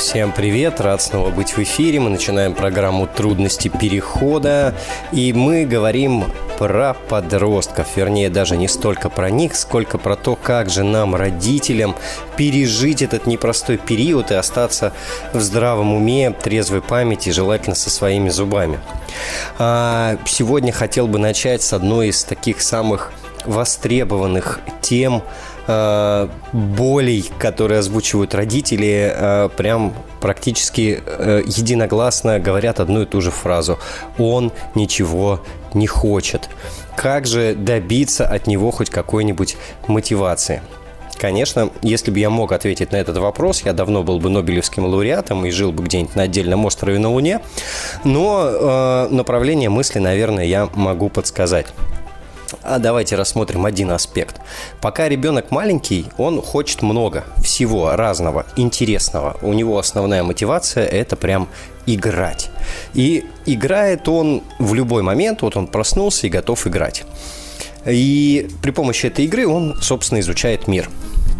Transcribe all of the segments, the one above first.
Всем привет, рад снова быть в эфире. Мы начинаем программу «Трудности перехода», и мы говорим про подростков, вернее, даже не столько про них, сколько про то, как же нам, родителям, пережить этот непростой период и остаться в здравом уме, трезвой памяти, желательно со своими зубами. А сегодня хотел бы начать с одной из таких самых востребованных тем – э, болей, которые озвучивают родители, э, прям практически э, единогласно говорят одну и ту же фразу. Он ничего не хочет. Как же добиться от него хоть какой-нибудь мотивации? Конечно, если бы я мог ответить на этот вопрос, я давно был бы Нобелевским лауреатом и жил бы где-нибудь на отдельном острове на Луне. Но э, направление мысли, наверное, я могу подсказать. А давайте рассмотрим один аспект. Пока ребенок маленький, он хочет много всего разного, интересного. У него основная мотивация – это прям играть. И играет он в любой момент, вот он проснулся и готов играть. И при помощи этой игры он, собственно, изучает мир.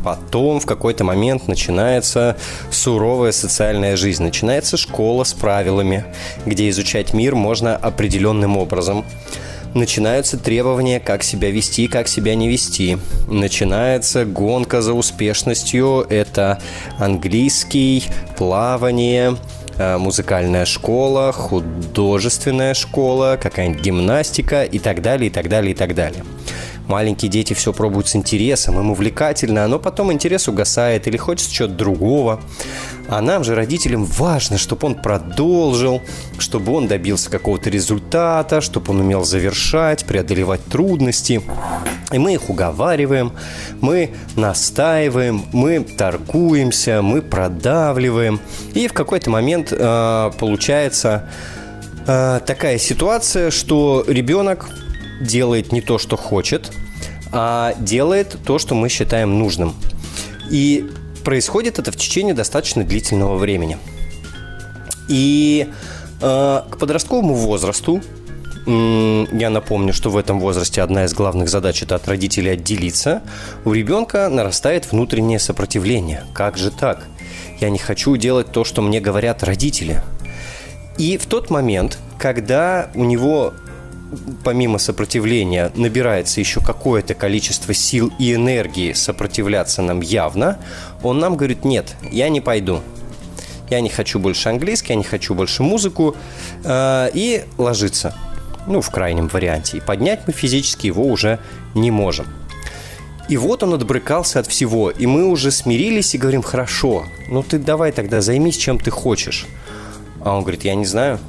Потом в какой-то момент начинается суровая социальная жизнь. Начинается школа с правилами, где изучать мир можно определенным образом начинаются требования, как себя вести, как себя не вести. Начинается гонка за успешностью. Это английский, плавание, э, музыкальная школа, художественная школа, какая-нибудь гимнастика и так далее, и так далее, и так далее маленькие дети все пробуют с интересом, им увлекательно, но потом интерес угасает или хочется чего-то другого. А нам же, родителям, важно, чтобы он продолжил, чтобы он добился какого-то результата, чтобы он умел завершать, преодолевать трудности. И мы их уговариваем, мы настаиваем, мы торгуемся, мы продавливаем. И в какой-то момент э, получается э, такая ситуация, что ребенок делает не то, что хочет, а делает то, что мы считаем нужным. И происходит это в течение достаточно длительного времени. И э, к подростковому возрасту я напомню, что в этом возрасте одна из главных задач это от родителей отделиться. У ребенка нарастает внутреннее сопротивление. Как же так? Я не хочу делать то, что мне говорят родители. И в тот момент, когда у него помимо сопротивления набирается еще какое-то количество сил и энергии сопротивляться нам явно, он нам говорит, нет, я не пойду. Я не хочу больше английский, я не хочу больше музыку. Э, и ложится. Ну, в крайнем варианте. И поднять мы физически его уже не можем. И вот он отбрыкался от всего. И мы уже смирились и говорим, хорошо, ну ты давай тогда займись, чем ты хочешь. А он говорит, я не знаю,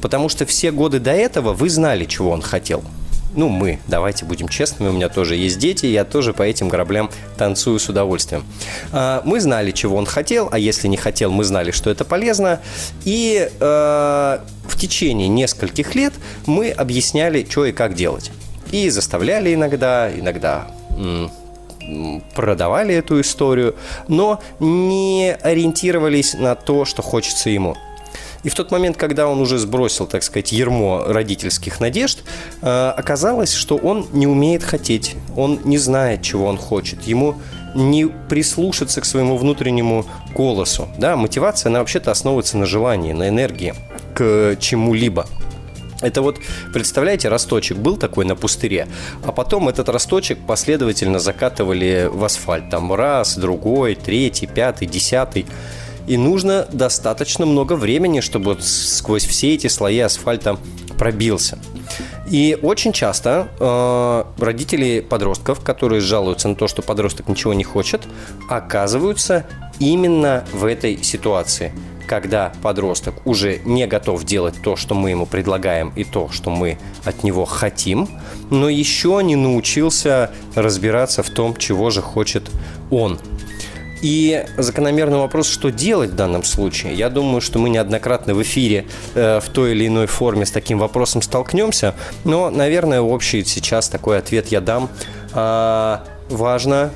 Потому что все годы до этого вы знали, чего он хотел. Ну, мы, давайте будем честными, у меня тоже есть дети, я тоже по этим граблям танцую с удовольствием. А, мы знали, чего он хотел, а если не хотел, мы знали, что это полезно. И э, в течение нескольких лет мы объясняли, что и как делать. И заставляли иногда, иногда продавали эту историю, но не ориентировались на то, что хочется ему. И в тот момент, когда он уже сбросил, так сказать, ермо родительских надежд, э, оказалось, что он не умеет хотеть, он не знает, чего он хочет. Ему не прислушаться к своему внутреннему голосу. Да, мотивация, она вообще-то основывается на желании, на энергии к чему-либо. Это вот, представляете, росточек был такой на пустыре, а потом этот росточек последовательно закатывали в асфальт. Там раз, другой, третий, пятый, десятый. И нужно достаточно много времени, чтобы сквозь все эти слои асфальта пробился. И очень часто э, родители подростков, которые жалуются на то, что подросток ничего не хочет, оказываются именно в этой ситуации когда подросток уже не готов делать то, что мы ему предлагаем, и то, что мы от него хотим, но еще не научился разбираться в том, чего же хочет он. И закономерный вопрос, что делать в данном случае. Я думаю, что мы неоднократно в эфире э, в той или иной форме с таким вопросом столкнемся. Но, наверное, общий сейчас такой ответ я дам. А, важно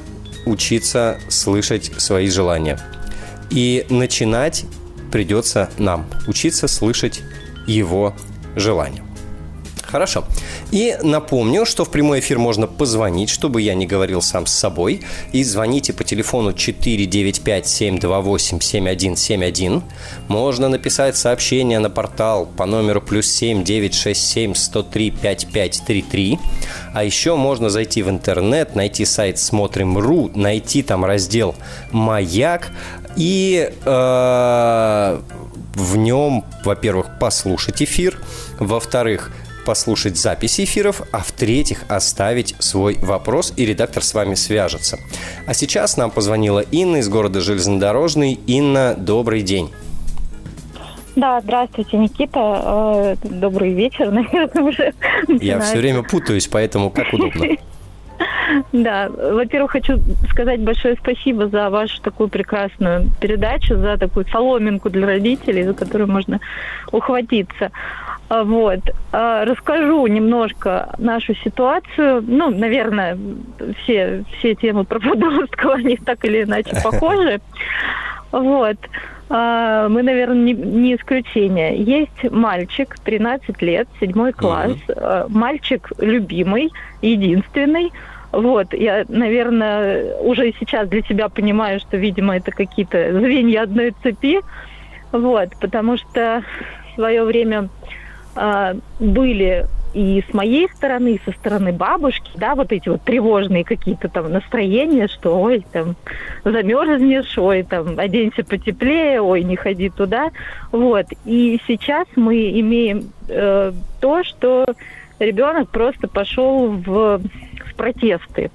учиться слышать свои желания. И начинать придется нам учиться слышать его желания. Хорошо. И напомню, что в прямой эфир можно позвонить, чтобы я не говорил сам с собой. И звоните по телефону 495-728-7171. Можно написать сообщение на портал по номеру плюс 7 967 103 5533. А еще можно зайти в интернет, найти сайт смотрим.ру, найти там раздел «Маяк» и э, в нем, во-первых, послушать эфир, во-вторых, послушать записи эфиров, а в-третьих, оставить свой вопрос, и редактор с вами свяжется. А сейчас нам позвонила Инна из города Железнодорожный. Инна, добрый день. Да, здравствуйте, Никита. Э, добрый вечер, наверное, уже. Я все время путаюсь, поэтому как удобно. Да, во-первых, хочу сказать большое спасибо за вашу такую прекрасную передачу, за такую соломинку для родителей, за которую можно ухватиться. А, вот. А, расскажу немножко нашу ситуацию. Ну, наверное, все, все темы про подростков, они так или иначе похожи. Вот. А, мы, наверное, не, не исключение. Есть мальчик, 13 лет, седьмой класс. Mm-hmm. Мальчик любимый, единственный. Вот, я, наверное, уже сейчас для себя понимаю, что, видимо, это какие-то звенья одной цепи. Вот, потому что в свое время были и с моей стороны, и со стороны бабушки, да, вот эти вот тревожные какие-то там настроения, что ой, там, замерзнешь, ой, там, оденься потеплее, ой, не ходи туда. Вот. И сейчас мы имеем э, то, что ребенок просто пошел в, в протесты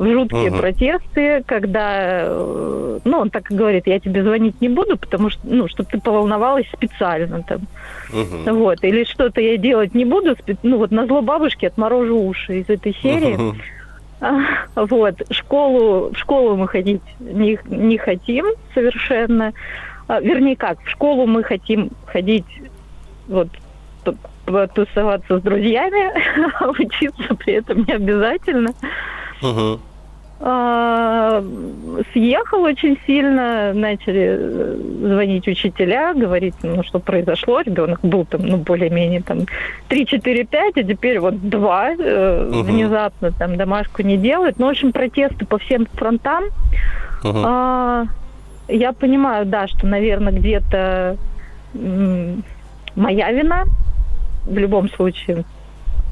в жуткие uh-huh. протесты, когда, э, ну, он так и говорит, я тебе звонить не буду, потому что, ну, чтобы ты поволновалась специально там. Uh-huh. Вот, или что-то я делать не буду, ну, вот на зло бабушки отморожу уши из этой серии. Uh-huh. Вот, школу, в школу мы ходить не, не хотим совершенно. А, вернее, как, в школу мы хотим ходить вот тусоваться с друзьями, а учиться при этом не обязательно. Uh-huh. А, съехал очень сильно, начали э, звонить учителя, говорить, ну, что произошло. Ребенок был там, ну, более-менее там 3-4-5, а теперь вот 2 э, угу. внезапно там домашку не делает. Ну, в общем, протесты по всем фронтам. Угу. А, я понимаю, да, что, наверное, где-то моя вина в любом случае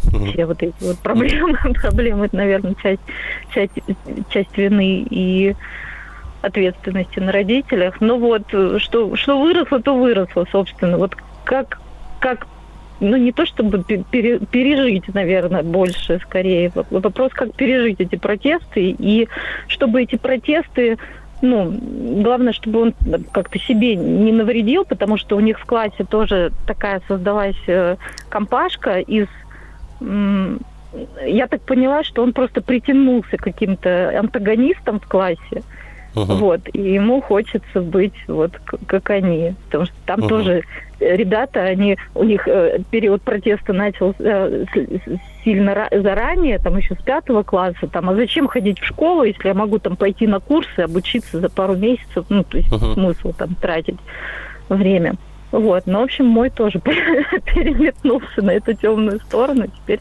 все вот эти вот проблемы, проблемы, это, наверное, часть, часть, часть вины и ответственности на родителях. Но вот что, что выросло, то выросло, собственно. Вот как, как ну, не то чтобы пере, пережить, наверное, больше, скорее. Вопрос, как пережить эти протесты, и чтобы эти протесты ну, главное, чтобы он как-то себе не навредил, потому что у них в классе тоже такая создалась э, компашка из я так поняла, что он просто притянулся к каким-то антагонистам в классе. Uh-huh. Вот, и ему хочется быть вот как они, потому что там uh-huh. тоже ребята, они у них э, период протеста начался э, сильно заранее, там еще с пятого класса, там, а зачем ходить в школу, если я могу там пойти на курсы, обучиться за пару месяцев, ну, то есть uh-huh. смысл там тратить время. Вот, ну, в общем, мой тоже переметнулся на эту темную сторону. Теперь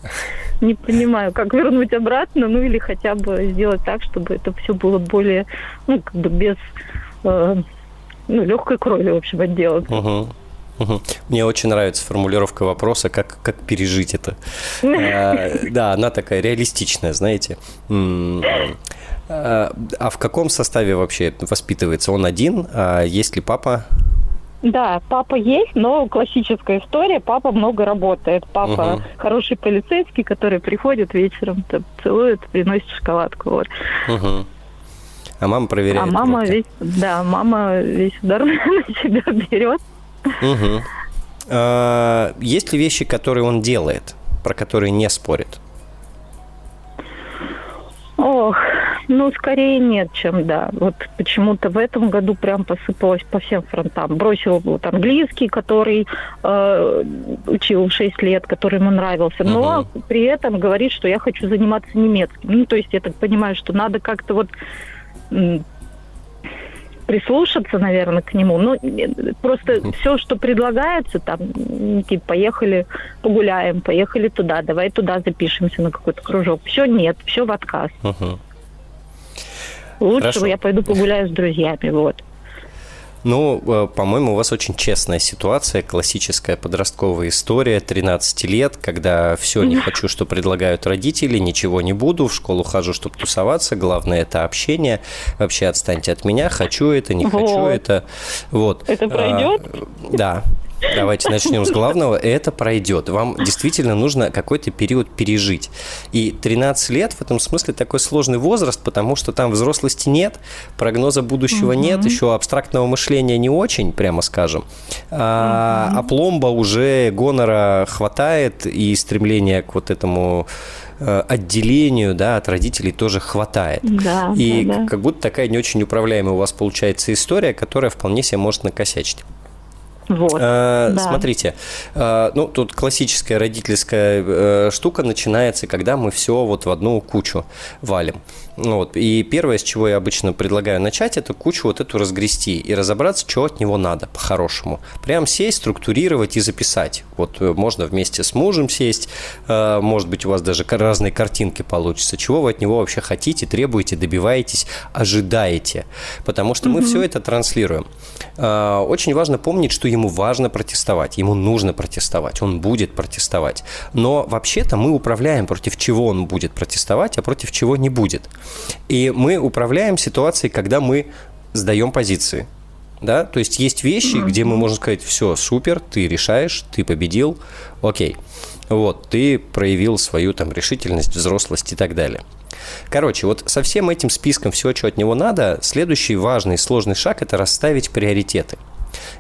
не понимаю, как вернуть обратно, ну или хотя бы сделать так, чтобы это все было более, ну, как бы без э, ну, легкой крови, в общем, отделаться. Угу. Угу. Мне очень нравится формулировка вопроса, как, как пережить это. Э, да, она такая реалистичная, знаете. Э, а в каком составе вообще воспитывается? Он один? А есть ли папа? Да, папа есть, но классическая история. Папа много работает. Папа угу. хороший полицейский, который приходит вечером, там, целует, приносит шоколадку. Вот. Угу. А мама проверяет. А мама весь, да, мама весь удар на себя берет. Угу. А, есть ли вещи, которые он делает, про которые не спорит? Ох, ну, скорее нет, чем да. Вот почему-то в этом году прям посыпалось по всем фронтам. Бросил вот английский, который э, учил 6 лет, который ему нравился, но uh-huh. при этом говорит, что я хочу заниматься немецким. Ну, то есть я так понимаю, что надо как-то вот прислушаться, наверное, к нему. Ну, просто все, что предлагается, там, типа, поехали погуляем, поехали туда, давай туда запишемся на какой-то кружок. Все нет, все в отказ. Угу. Лучше Хорошо. я пойду погуляю с друзьями, вот. Ну, э, по-моему, у вас очень честная ситуация, классическая подростковая история, 13 лет, когда все не хочу, что предлагают родители, ничего не буду, в школу хожу, чтобы тусоваться, главное это общение, вообще отстаньте от меня, хочу это, не вот. хочу это. Вот. Это пройдет? А, да, Давайте начнем с главного. Это пройдет. Вам действительно нужно какой-то период пережить. И 13 лет в этом смысле такой сложный возраст, потому что там взрослости нет, прогноза будущего угу. нет, еще абстрактного мышления не очень, прямо скажем. А, угу. а пломба уже гонора хватает, и стремление к вот этому э, отделению да, от родителей тоже хватает. Да, и да, да. как будто такая не очень управляемая у вас получается история, которая вполне себе может накосячить. Вот, а, да. Смотрите, а, ну тут классическая родительская а, штука начинается, когда мы все вот в одну кучу валим. Вот. И первое, с чего я обычно предлагаю начать, это кучу вот эту разгрести и разобраться, что от него надо по-хорошему. Прям сесть, структурировать и записать. Вот можно вместе с мужем сесть, может быть, у вас даже разные картинки получатся. Чего вы от него вообще хотите, требуете, добиваетесь, ожидаете. Потому что мы угу. все это транслируем. Очень важно помнить, что ему важно протестовать, ему нужно протестовать, он будет протестовать. Но вообще-то мы управляем, против чего он будет протестовать, а против чего не будет. И мы управляем ситуацией, когда мы сдаем позиции. Да? То есть есть вещи, где мы можем сказать, все, супер, ты решаешь, ты победил, окей. Вот, ты проявил свою там решительность, взрослость и так далее. Короче, вот со всем этим списком всего, что от него надо, следующий важный сложный шаг – это расставить приоритеты.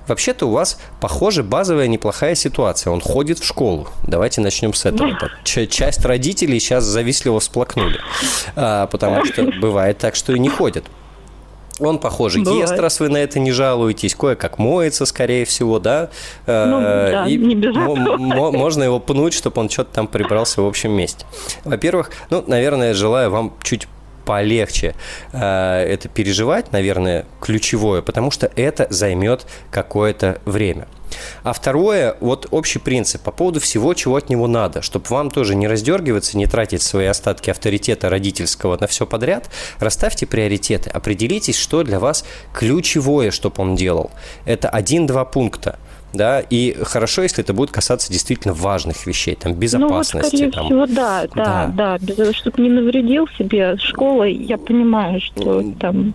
Вообще-то у вас, похоже, базовая неплохая ситуация. Он ходит в школу. Давайте начнем с этого. Часть родителей сейчас завистливо всплакнули, а, потому что бывает так, что и не ходят. Он, похоже, Бывает. ест, раз вы на это не жалуетесь, кое-как моется, скорее всего, да? Ну, э, да, и не без можно его пнуть, чтобы он что-то там прибрался в общем месте. Во-первых, ну, наверное, желаю вам чуть полегче э, это переживать, наверное, ключевое, потому что это займет какое-то время. А второе, вот общий принцип по поводу всего, чего от него надо, чтобы вам тоже не раздергиваться, не тратить свои остатки авторитета родительского на все подряд, расставьте приоритеты, определитесь, что для вас ключевое, чтобы он делал. Это один-два пункта да, и хорошо, если это будет касаться действительно важных вещей, там, безопасности. Ну, вот, скорее там. всего, да, да, да, да, чтобы не навредил себе школой, я понимаю, что там...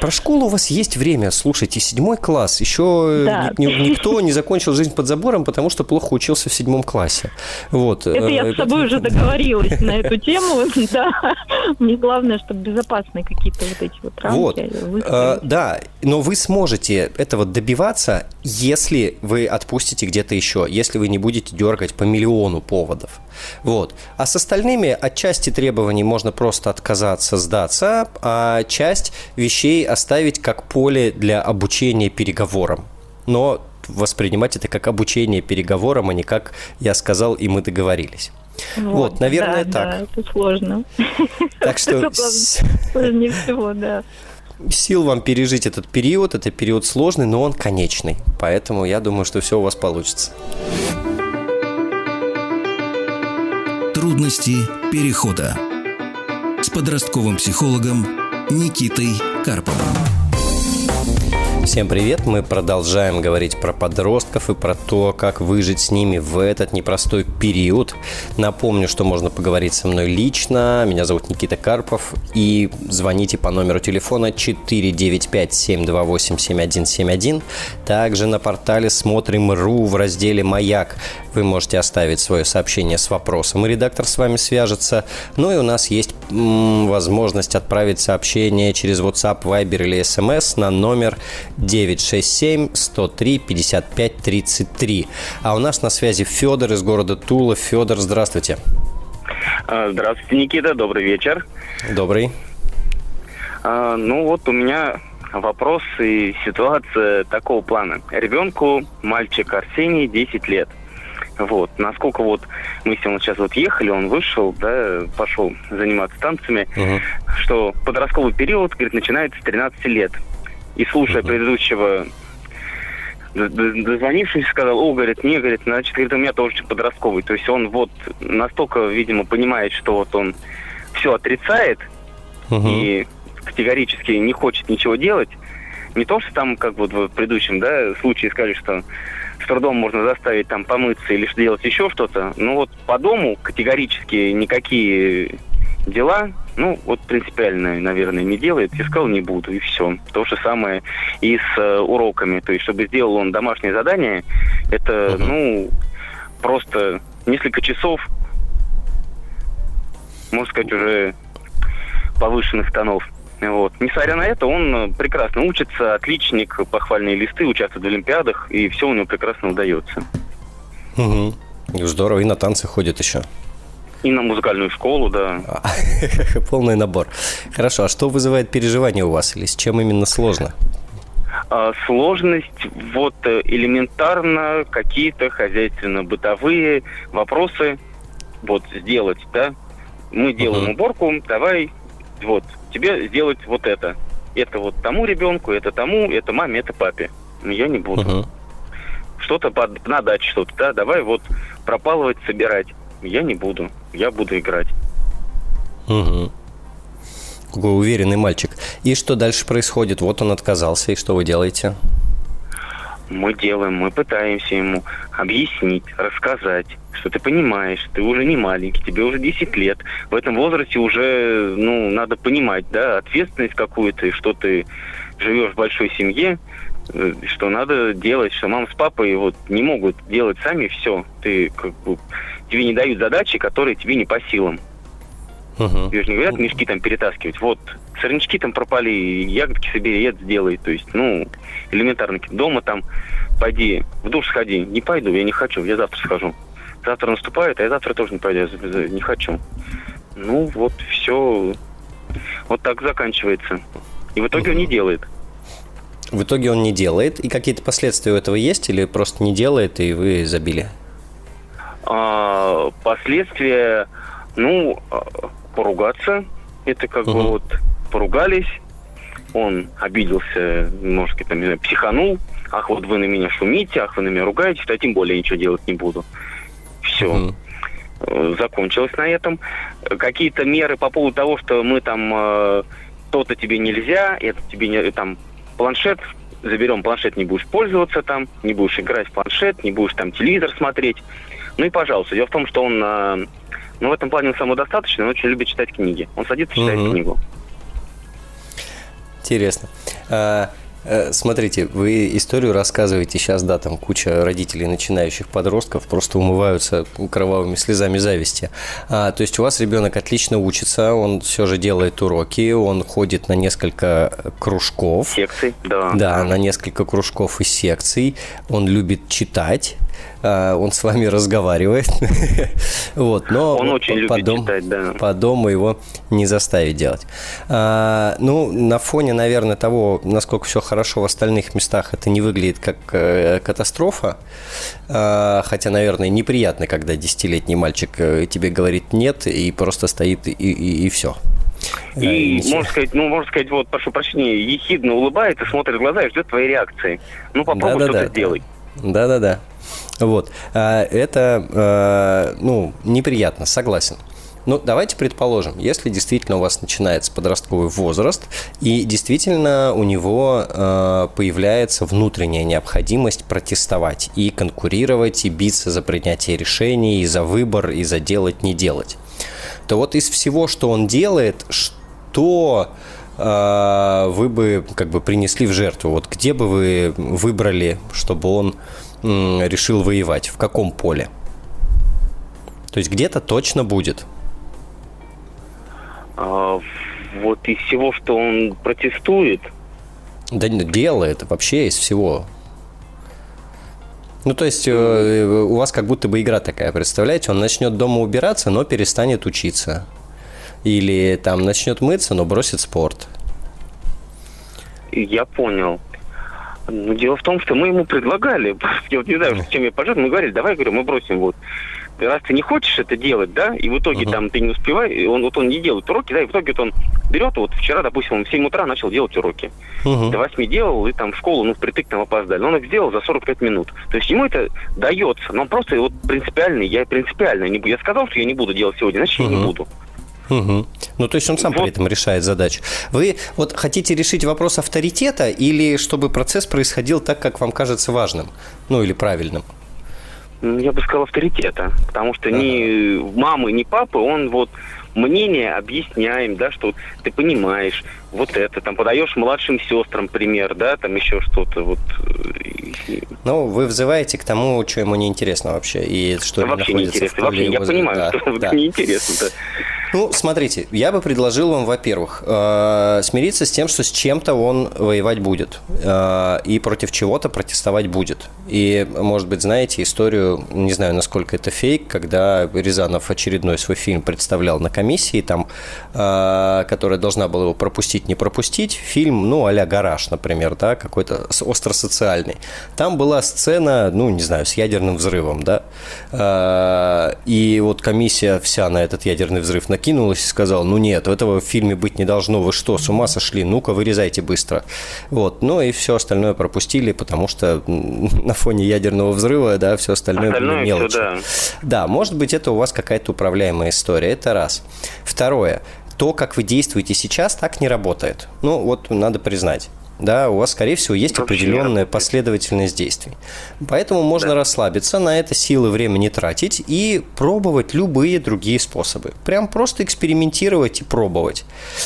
Про школу у вас есть время, слушайте, седьмой класс, еще да. ни, никто не закончил жизнь под забором, потому что плохо учился в седьмом классе, вот. Это я с собой уже договорилась на эту тему, да, мне главное, чтобы безопасные какие-то вот эти вот рамки Вот, э, да, но вы сможете этого добиваться, если вы отпустите где-то еще, если вы не будете дергать по миллиону поводов. Вот. А с остальными от части требований можно просто отказаться, сдаться, а часть вещей оставить как поле для обучения переговорам. Но воспринимать это как обучение переговорам, а не как я сказал и мы договорились. Вот, вот наверное, да, так. Да, это сложно. Так что... Сложнее всего, да сил вам пережить этот период. Это период сложный, но он конечный. Поэтому я думаю, что все у вас получится. Трудности перехода с подростковым психологом Никитой Карповым. Всем привет! Мы продолжаем говорить про подростков и про то, как выжить с ними в этот непростой период. Напомню, что можно поговорить со мной лично. Меня зовут Никита Карпов. И звоните по номеру телефона 495-728-7171. Также на портале «Смотрим.ру» в разделе «Маяк» вы можете оставить свое сообщение с вопросом, и редактор с вами свяжется. Ну и у нас есть возможность отправить сообщение через WhatsApp, Viber или SMS на номер 967 103 55 33. А у нас на связи Федор из города Тула. Федор, здравствуйте. А, здравствуйте, Никита. Добрый вечер. Добрый. А, ну вот у меня вопрос и ситуация такого плана. Ребенку, мальчик Арсений, 10 лет. Вот. Насколько вот мы с ним сейчас вот ехали, он вышел, да, пошел заниматься танцами, угу. что подростковый период, говорит, начинается с 13 лет. И слушая предыдущего дозвонившись, сказал, о, говорит, не, говорит, значит, говорит, у меня тоже подростковый. То есть он вот настолько, видимо, понимает, что вот он все отрицает угу. и категорически не хочет ничего делать. Не то, что там, как вот в предыдущем да, случае сказали, что с трудом можно заставить там помыться или сделать еще что-то. Ну вот по дому категорически никакие дела, ну, вот принципиально, наверное, не делает. Я сказал, не буду, и все. То же самое и с э, уроками. То есть, чтобы сделал он домашнее задание, это, угу. ну, просто несколько часов, можно сказать, уже повышенных тонов. Вот. Несмотря на это, он прекрасно учится, отличник, похвальные листы, участвует в Олимпиадах, и все у него прекрасно удается. Угу. Здорово, и на танцы ходит еще. И на музыкальную школу, да. Полный набор. Хорошо, а что вызывает переживания у вас или с чем именно сложно? А, сложность, вот э, элементарно какие-то хозяйственно-бытовые вопросы вот сделать, да. Мы делаем uh-huh. уборку, давай, вот, тебе сделать вот это. Это вот тому ребенку, это тому, это маме, это папе. Но я не буду. Uh-huh. Что-то под, на даче что-то, да, давай вот пропалывать, собирать. Я не буду. Я буду играть. Угу. Какой уверенный мальчик. И что дальше происходит? Вот он отказался, и что вы делаете? Мы делаем, мы пытаемся ему объяснить, рассказать, что ты понимаешь, ты уже не маленький, тебе уже 10 лет. В этом возрасте уже, ну, надо понимать, да, ответственность какую-то, и что ты живешь в большой семье, э, что надо делать, что мама с папой вот не могут делать сами все. Ты как бы тебе не дают задачи, которые тебе не по силам. Uh-huh. Тебе же не говорят мешки там перетаскивать. Вот, сорнячки там пропали, ягодки собери, это сделай. То есть, ну, элементарно. Дома там, пойди, в душ сходи. Не пойду, я не хочу, я завтра схожу. Завтра наступает, а я завтра тоже не пойду, я не хочу. Ну, вот все вот так заканчивается. И в итоге uh-huh. он не делает. В итоге он не делает, и какие-то последствия у этого есть, или просто не делает, и вы забили? А, последствия, ну, а, поругаться. Это как угу. бы вот поругались, он обиделся, быть, там, не знаю, психанул. Ах, вот вы на меня шумите, ах, вы на меня ругаетесь, то тем более ничего делать не буду. Все. Угу закончилось на этом. Какие-то меры по поводу того, что мы там э, то-то тебе нельзя, это тебе не, там планшет, заберем планшет, не будешь пользоваться там, не будешь играть в планшет, не будешь там телевизор смотреть. Ну и пожалуйста. Дело в том, что он, э, ну, в этом плане он самодостаточный, он очень любит читать книги. Он садится читает угу. книгу. Интересно. А, э, Смотрите, вы историю рассказываете сейчас, да, там куча родителей начинающих подростков просто умываются кровавыми слезами зависти. А, то есть у вас ребенок отлично учится, он все же делает уроки, он ходит на несколько кружков. Секций, да. Да, на несколько кружков и секций. Он любит читать. А, он с вами разговаривает. вот, но он очень любит по дому, читать, да. По дому его не заставить делать. А, ну, на фоне, наверное, того, насколько все хорошо в остальных местах, это не выглядит как э, катастрофа. А, хотя, наверное, неприятно, когда десятилетний мальчик э, тебе говорит нет и просто стоит и, и, и все. И, э, можно сказать, ну, можно сказать, вот, прошу прощения, ехидно улыбается, смотрит в глаза и ждет твоей реакции. Ну, попробуй да, что-то да, сделай. Да-да-да. Вот. А, это, а, ну, неприятно, согласен. Ну, давайте предположим, если действительно у вас начинается подростковый возраст, и действительно у него э, появляется внутренняя необходимость протестовать и конкурировать, и биться за принятие решений, и за выбор, и за делать, не делать, то вот из всего, что он делает, что э, вы бы как бы принесли в жертву? Вот где бы вы выбрали, чтобы он решил воевать? В каком поле? То есть где-то точно будет. А, вот из всего, что он протестует. Да делает вообще из всего. Ну, то есть э, у вас как будто бы игра такая, представляете? Он начнет дома убираться, но перестанет учиться. Или там начнет мыться, но бросит спорт. Я понял. Ну, дело в том, что мы ему предлагали, я вот не знаю, с чем я пожал, мы говорили, давай, говорю, мы бросим вот раз ты не хочешь это делать, да, и в итоге uh-huh. там ты не успеваешь, он вот он не делает уроки, да, и в итоге вот он берет, вот вчера, допустим, он в 7 утра начал делать уроки. Uh-huh. До 8 делал, и там в школу, ну, впритык там опоздали. Но он их сделал за 45 минут. То есть ему это дается, но он просто вот принципиальный, я принципиально не буду. Я сказал, что я не буду делать сегодня, значит, uh-huh. я не буду. Угу. Ну, то есть он сам вот. при этом решает задачу. Вы вот хотите решить вопрос авторитета или чтобы процесс происходил так, как вам кажется важным? Ну, или правильным? Я бы сказал авторитета, потому что ага. ни мамы, ни папы, он вот мнение объясняем, да, что ты понимаешь, вот это, там подаешь младшим сестрам пример, да, там еще что-то, вот. Э, ну, вы взываете к тому, что ему не интересно вообще, и что да, вообще не интересно, вообще, я понимаю, да, что да. неинтересно, да. Ну, смотрите, я бы предложил вам, во-первых, э, смириться с тем, что с чем-то он воевать будет э, и против чего-то протестовать будет. И, может быть, знаете историю, не знаю, насколько это фейк, когда Рязанов очередной свой фильм представлял на комиссии, там, э, которая должна была его пропустить, не пропустить, фильм, ну, а-ля «Гараж», например, да, какой-то остросоциальный. Там была сцена, ну, не знаю, с ядерным взрывом, да, э, и вот комиссия вся на этот ядерный взрыв накинулась и сказала, ну нет, этого в фильме быть не должно, вы что, с ума сошли, ну-ка вырезайте быстро. Вот, ну и все остальное пропустили, потому что на фоне ядерного взрыва, да, все остальное, остальное было мелочь. Все, да. да, может быть, это у вас какая-то управляемая история, это раз. Второе, то, как вы действуете сейчас, так не работает. Ну, вот надо признать да, у вас, скорее всего, есть определенная последовательность действий. Поэтому можно да. расслабиться, на это силы, время не тратить и пробовать любые другие способы. Прям просто экспериментировать и пробовать.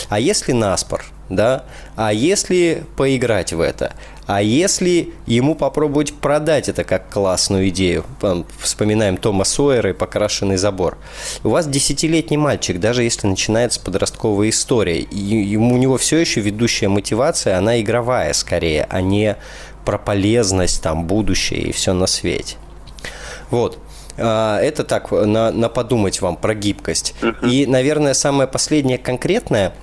А если наспор, да, а если поиграть в это, а если ему попробовать продать это как классную идею, вспоминаем Тома Сойера и покрашенный забор. У вас десятилетний мальчик, даже если начинается подростковая история, и ему, у него все еще ведущая мотивация, она игровая скорее, а не про полезность, там, будущее и все на свете. Вот. А, это так, на, на подумать вам про гибкость. И, наверное, самое последнее конкретное –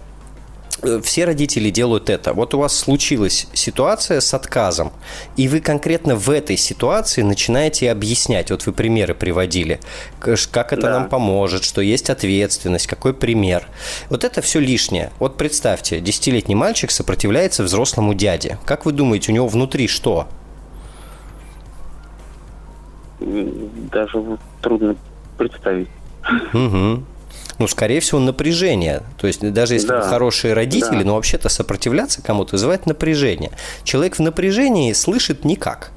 все родители делают это. Вот у вас случилась ситуация с отказом, и вы конкретно в этой ситуации начинаете объяснять. Вот вы примеры приводили, как это да. нам поможет, что есть ответственность, какой пример. Вот это все лишнее. Вот представьте, десятилетний мальчик сопротивляется взрослому дяде. Как вы думаете, у него внутри что? Даже трудно представить. Угу ну, скорее всего, напряжение. То есть даже если да. хорошие родители, да. но вообще-то сопротивляться кому-то вызывает напряжение. Человек в напряжении слышит никак.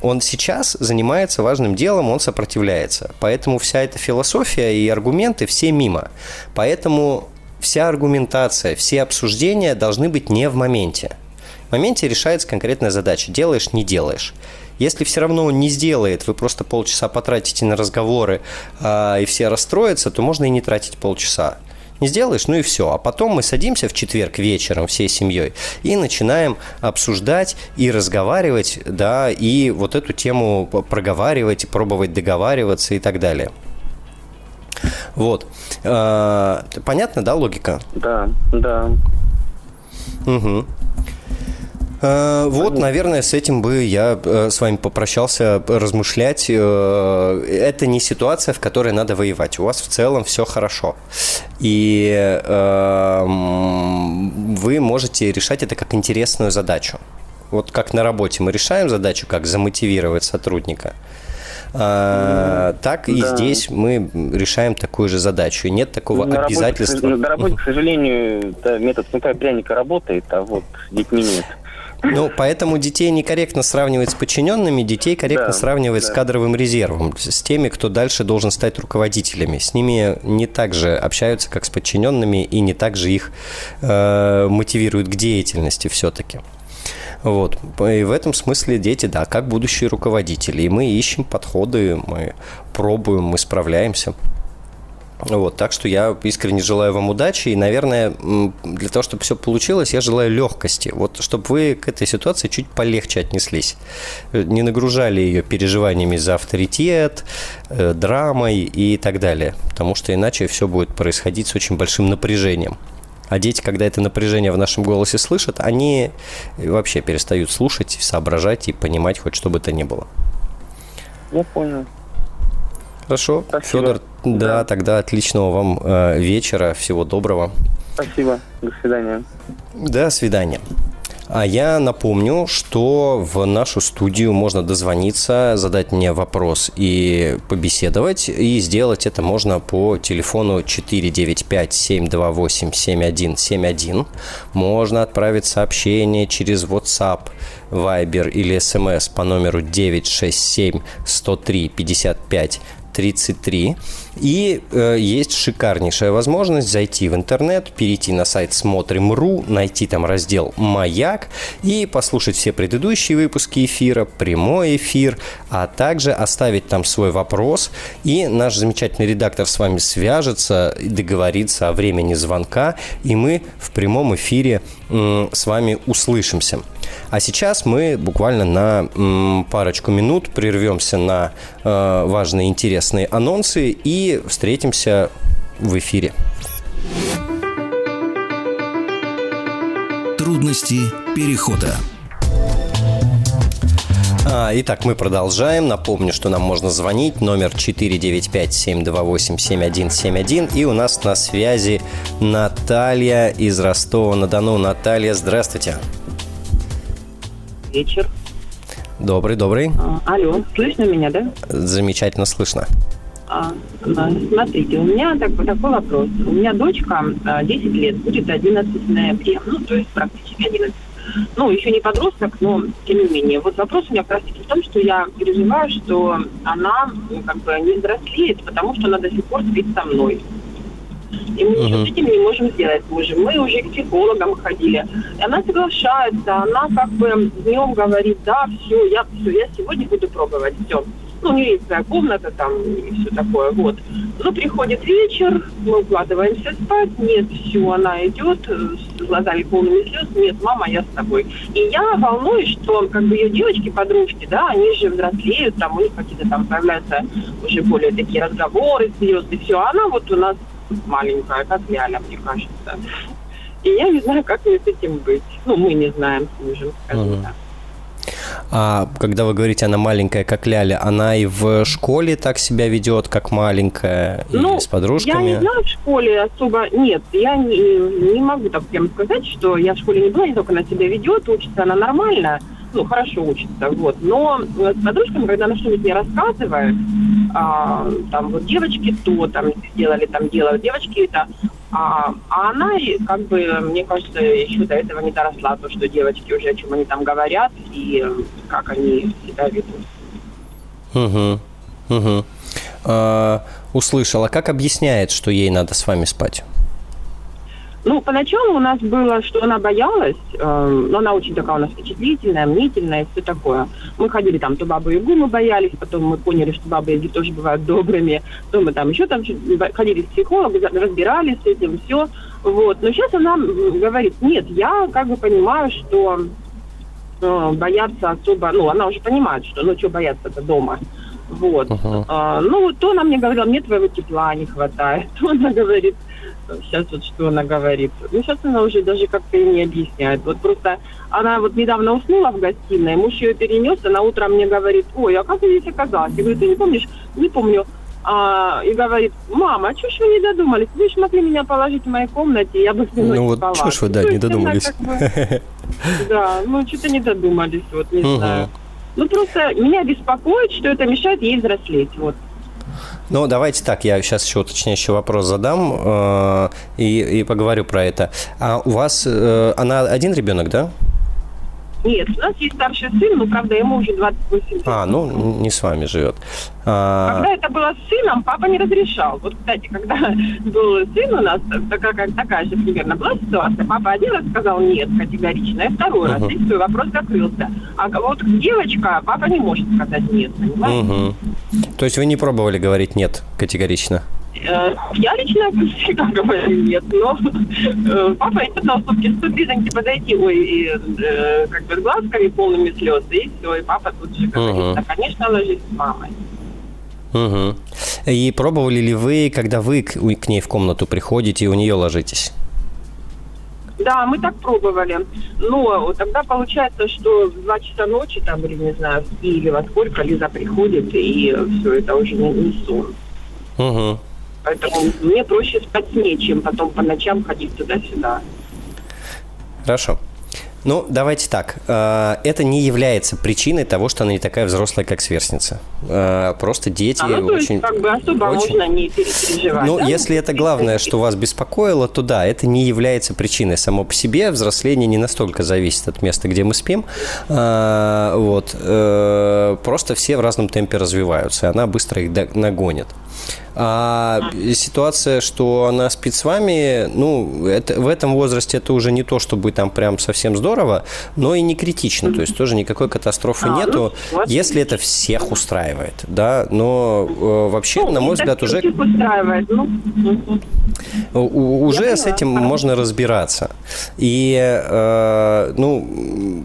Он сейчас занимается важным делом, он сопротивляется. Поэтому вся эта философия и аргументы все мимо. Поэтому вся аргументация, все обсуждения должны быть не в моменте. В моменте решается конкретная задача. Делаешь, не делаешь. Если все равно он не сделает, вы просто полчаса потратите на разговоры, э, и все расстроятся, то можно и не тратить полчаса. Не сделаешь, ну и все. А потом мы садимся в четверг вечером всей семьей и начинаем обсуждать и разговаривать, да, и вот эту тему проговаривать, пробовать договариваться и так далее. Вот. А, понятно, да, логика? Да, да. Угу. Э, вот, наверное, с этим бы я э, с вами попрощался размышлять. Э, это не ситуация, в которой надо воевать. У вас в целом все хорошо. И вы можете решать это как интересную задачу. Вот как на работе мы решаем задачу, как замотивировать сотрудника. А, так и да. здесь мы решаем такую же задачу. И нет такого на обязательства. Работе, на работе, к сожалению, да, метод снупа пряника работает, а вот детьми нет. Ну, поэтому детей некорректно сравнивать с подчиненными, детей корректно да, сравнивать да. с кадровым резервом, с теми, кто дальше должен стать руководителями. С ними не так же общаются, как с подчиненными, и не так же их э, мотивируют к деятельности все-таки. Вот. И в этом смысле дети, да, как будущие руководители. И мы ищем подходы, мы пробуем, мы справляемся. Вот, так что я искренне желаю вам удачи. И, наверное, для того, чтобы все получилось, я желаю легкости. Вот, чтобы вы к этой ситуации чуть полегче отнеслись. Э, не нагружали ее переживаниями за авторитет, э, драмой и так далее. Потому что иначе все будет происходить с очень большим напряжением. А дети, когда это напряжение в нашем голосе слышат, они вообще перестают слушать, соображать и понимать хоть что бы то ни было. Я понял. Хорошо. Спасибо. Федор, да, Да. тогда отличного вам э, вечера, всего доброго. Спасибо. До свидания. До свидания. А я напомню, что в нашу студию можно дозвониться, задать мне вопрос и побеседовать. И сделать это можно по телефону 495-728-7171. Можно отправить сообщение через WhatsApp, Viber или SMS по номеру 967 103 55 33. И э, есть шикарнейшая возможность зайти в интернет, перейти на сайт смотрим.ру, найти там раздел «Маяк» и послушать все предыдущие выпуски эфира, прямой эфир, а также оставить там свой вопрос. И наш замечательный редактор с вами свяжется договорится о времени звонка, и мы в прямом эфире с вами услышимся. А сейчас мы буквально на парочку минут прервемся на э, важные интересные анонсы и встретимся в эфире. Трудности перехода. А, итак, мы продолжаем. Напомню, что нам можно звонить. Номер 495-728-7171. И у нас на связи Наталья из Ростова-на-Дону. Наталья, здравствуйте. вечер. Добрый, добрый. А, алло, слышно меня, да? Замечательно слышно. А, а, смотрите, у меня так, такой вопрос. У меня дочка а, 10 лет, будет 11 ноября, ну, то есть практически 11. Ну, еще не подросток, но тем не менее. Вот вопрос у меня как в том, что я переживаю, что она ну, как бы не взрослеет, потому что она до сих пор спит со мной. И мы ничего с этим не можем сделать с мужем. Мы уже к психологам ходили. И она соглашается, она как бы днем говорит, да, все, я, все, я сегодня буду пробовать, все. Ну, у нее есть своя комната там и все такое, вот. Ну, приходит вечер, мы укладываемся спать, нет, все, она идет э, с глазами полными слез, нет, мама, я с тобой. И я волнуюсь, что как бы ее девочки-подружки, да, они же взрослеют, там у них какие-то там появляются уже более такие разговоры серьезные, все, а она вот у нас маленькая, как Ляля, мне кажется. И я не знаю, как мне с этим быть. Ну, мы не знаем с мужем, так. А когда вы говорите, она маленькая, как Ляля, она и в школе так себя ведет, как маленькая, и Ну, с подружками? Я не знаю, в школе особо нет. Я не, не могу так прямо сказать, что я в школе не была, не только она себя ведет, учится она нормально, ну, хорошо учится, вот. Но э, с подружками, когда она что-нибудь мне рассказывает, а, там вот девочки то там сделали, там делают, девочки это, а, а она, как бы, мне кажется, еще до этого не доросла, то, что девочки уже, о чем они там говорят и э, как они себя ведут. Угу. Угу. А, услышала. Как объясняет, что ей надо с вами спать? Ну, поначалу у нас было, что она боялась, э, но она очень такая у нас впечатлительная, мнительная и все такое. Мы ходили там, то бабу Ягу мы боялись, потом мы поняли, что бабы Яги тоже бывают добрыми, то мы там еще там ходили к психологу, разбирались с этим, все. Вот. Но сейчас она говорит, нет, я как бы понимаю, что э, бояться особо, ну, она уже понимает, что, ну, что бояться-то дома. Вот. Мгм. А, ну, то она мне говорила, мне твоего тепла не хватает. То она говорит, сейчас вот что она говорит. Ну, сейчас она уже даже как-то и не объясняет. Вот просто она вот недавно уснула в гостиной, муж ее перенес, она утром мне говорит, ой, а как ты здесь оказалась? Я говорю, ты не помнишь? Не помню. А, и говорит, мама, а чего ж вы не додумались? Вы же могли меня положить в моей комнате, я бы с ней Ну вот чё ж вы, да, То не она додумались. как бы- Да, ну что-то не додумались, вот, не знаю. Ну, просто меня беспокоит, что это мешает ей взрослеть, вот. Ну, давайте так, я сейчас еще уточняющий вопрос задам э, и, и поговорю про это. А у вас, э, она один ребенок, да? Нет, у нас есть старший сын, но, правда, ему уже 28 лет. А, ну, не с вами живет. А, Когда это было с сыном, папа не разрешал. Вот, кстати, когда был сын у нас, такая, такая же примерно была ситуация, папа один раз сказал нет категорично, и второй раз, и все, вопрос закрылся. А вот девочка, папа не может сказать нет, понимаете? мгм. То есть вы не пробовали говорить нет категорично? Э, Я лично всегда говорю нет, но э, папа идет на уступки, стоит близоньки подойти, ой, и, э, как бы с глазками полными слез, и все, и папа тут же говорит, да, конечно, ложись с мамой. Мгм. И пробовали ли вы, когда вы к, к ней в комнату приходите и у нее ложитесь? Да, мы так пробовали. Но тогда получается, что в 2 часа ночи, там, или не знаю, Киеве во сколько Лиза приходит, и все, это уже не, не сон. Угу. Поэтому мне проще спать с ней, чем потом по ночам ходить туда-сюда. Хорошо. Ну, давайте так. Э, это не является причиной того, что она не такая взрослая, как сверстница. Э, просто дети а, ну, то есть, очень... как бы особо очень... можно не переживать. Ну, да? если это главное, что вас беспокоило, то да, это не является причиной. Само по себе взросление не настолько зависит от места, где мы спим. Э, вот. Просто все в разном темпе развиваются, и она быстро их нагонит. А ситуация, что она спит с вами, ну, это, в этом возрасте это уже не то, чтобы там прям совсем здорово, но и не критично. То есть тоже никакой катастрофы а, нету, ну, если это всех устраивает, да. Но э, вообще, ну, на мой взгляд, уже... Устраивает, ну. Уже Я с этим поняла. можно разбираться. И, э, ну,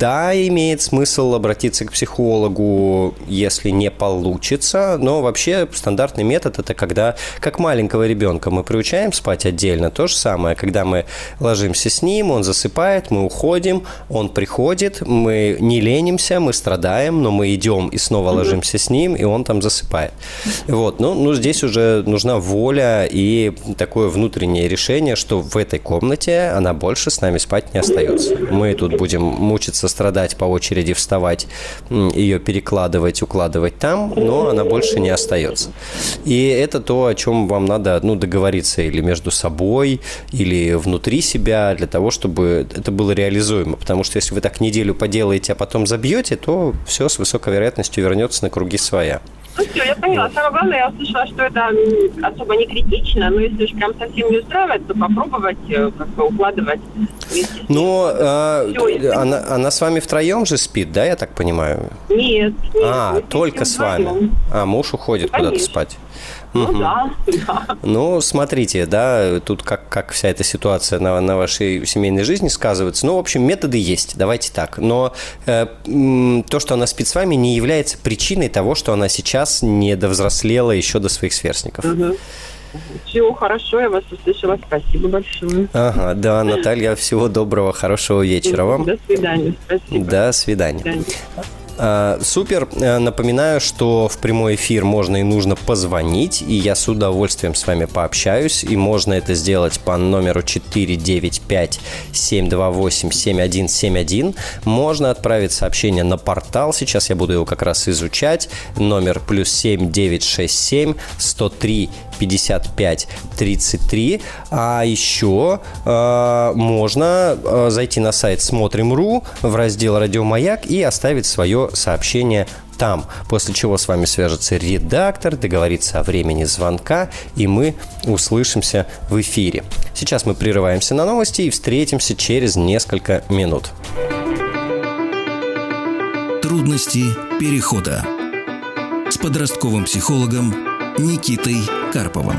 да, имеет смысл обратиться к психологу, если не получится, но вообще стандартный метод это когда, как маленького ребенка, мы приучаем спать отдельно. То же самое, когда мы ложимся с ним, он засыпает, мы уходим, он приходит, мы не ленимся, мы страдаем, но мы идем и снова ложимся с ним, и он там засыпает. Вот, ну, ну здесь уже нужна воля и такое внутреннее решение, что в этой комнате она больше с нами спать не остается. Мы тут будем мучиться страдать по очереди, вставать, ее перекладывать, укладывать там, но она больше не остается. И это то, о чем вам надо ну, договориться или между собой, или внутри себя, для того, чтобы это было реализуемо. Потому что если вы так неделю поделаете, а потом забьете, то все с высокой вероятностью вернется на круги своя. Ну все, я поняла. Самое главное, я услышала, что это особо не критично, но если уж прям совсем не устраивает, то попробовать э, как бы укладывать. Ну, а, она, она с вами втроем же спит, да, я так понимаю? Нет. нет а, только с вами. А, муж уходит куда-то спать. Ну угу. да, да. Ну, смотрите, да, тут как, как вся эта ситуация на, на вашей семейной жизни сказывается. Ну, в общем, методы есть, давайте так. Но э, то, что она спит с вами, не является причиной того, что она сейчас не довзрослела еще до своих сверстников. Угу. Все хорошо, я вас услышала. Спасибо большое. Ага, да, Наталья, всего доброго, хорошего вечера вам. До свидания. Спасибо. До свидания. До свидания. Э, супер. Э, напоминаю, что в прямой эфир можно и нужно позвонить, и я с удовольствием с вами пообщаюсь, и можно это сделать по номеру 495-728-7171. Можно отправить сообщение на портал, сейчас я буду его как раз изучать, номер плюс 7967 103 55 33. А еще э, можно э, зайти на сайт смотрим.ру в раздел «Радиомаяк» и оставить свое сообщение там, после чего с вами свяжется редактор, договорится о времени звонка, и мы услышимся в эфире. Сейчас мы прерываемся на новости и встретимся через несколько минут. Трудности перехода с подростковым психологом Никитой Карповым.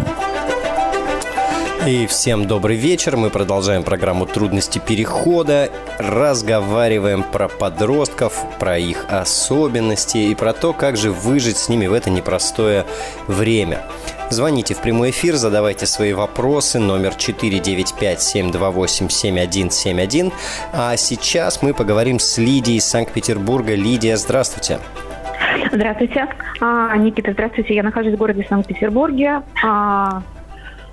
И всем добрый вечер. Мы продолжаем программу «Трудности перехода». Разговариваем про подростков, про их особенности и про то, как же выжить с ними в это непростое время. Звоните в прямой эфир, задавайте свои вопросы. Номер 495-728-7171. А сейчас мы поговорим с Лидией из Санкт-Петербурга. Лидия, здравствуйте. Здравствуйте. А, Никита, здравствуйте. Я нахожусь в городе Санкт-Петербурге. А,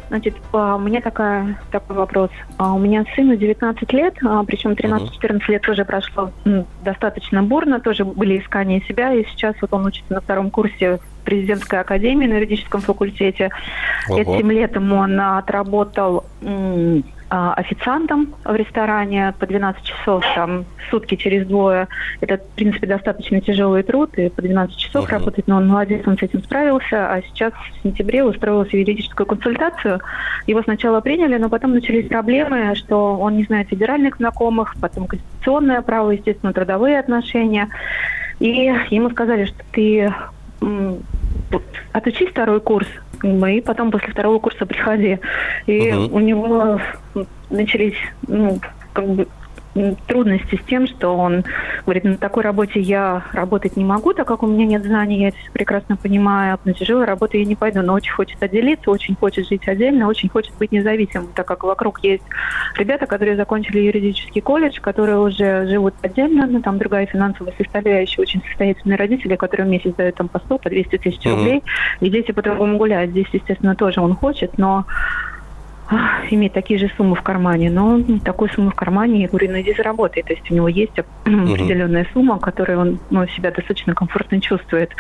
Значит, а, у меня такая, такой вопрос. А, у меня сыну 19 лет, а, причем 13-14 лет тоже прошло достаточно бурно, тоже были искания себя, и сейчас вот он учится на втором курсе президентской академии на юридическом факультете. Ого. Этим летом он отработал а, официантом в ресторане по 12 часов, там, сутки через двое. Это, в принципе, достаточно тяжелый труд, и по 12 часов uh-huh. работать, но он молодец, он с этим справился, а сейчас в сентябре устроился в юридическую консультацию. Его сначала приняли, но потом начались проблемы, что он не знает федеральных знакомых, потом конституционное право, естественно, трудовые отношения. И ему сказали, что ты отучись второй курс, и потом после второго курса приходи. И угу. у него начались, ну, как бы трудности с тем, что он говорит, на такой работе я работать не могу, так как у меня нет знаний, я это все прекрасно понимаю, на тяжелую работу я не пойду, но очень хочет отделиться, очень хочет жить отдельно, очень хочет быть независимым, так как вокруг есть ребята, которые закончили юридический колледж, которые уже живут отдельно, ну, там другая финансовая составляющая, очень состоятельные родители, которые в месяц дают там по 100, по 200 тысяч mm-hmm. рублей, и дети по-другому гуляют. Здесь, естественно, тоже он хочет, но иметь такие же суммы в кармане, но такую сумму в кармане, говорю, ну иди заработай. То есть у него есть определенная сумма, которой он ну, себя достаточно комфортно чувствует.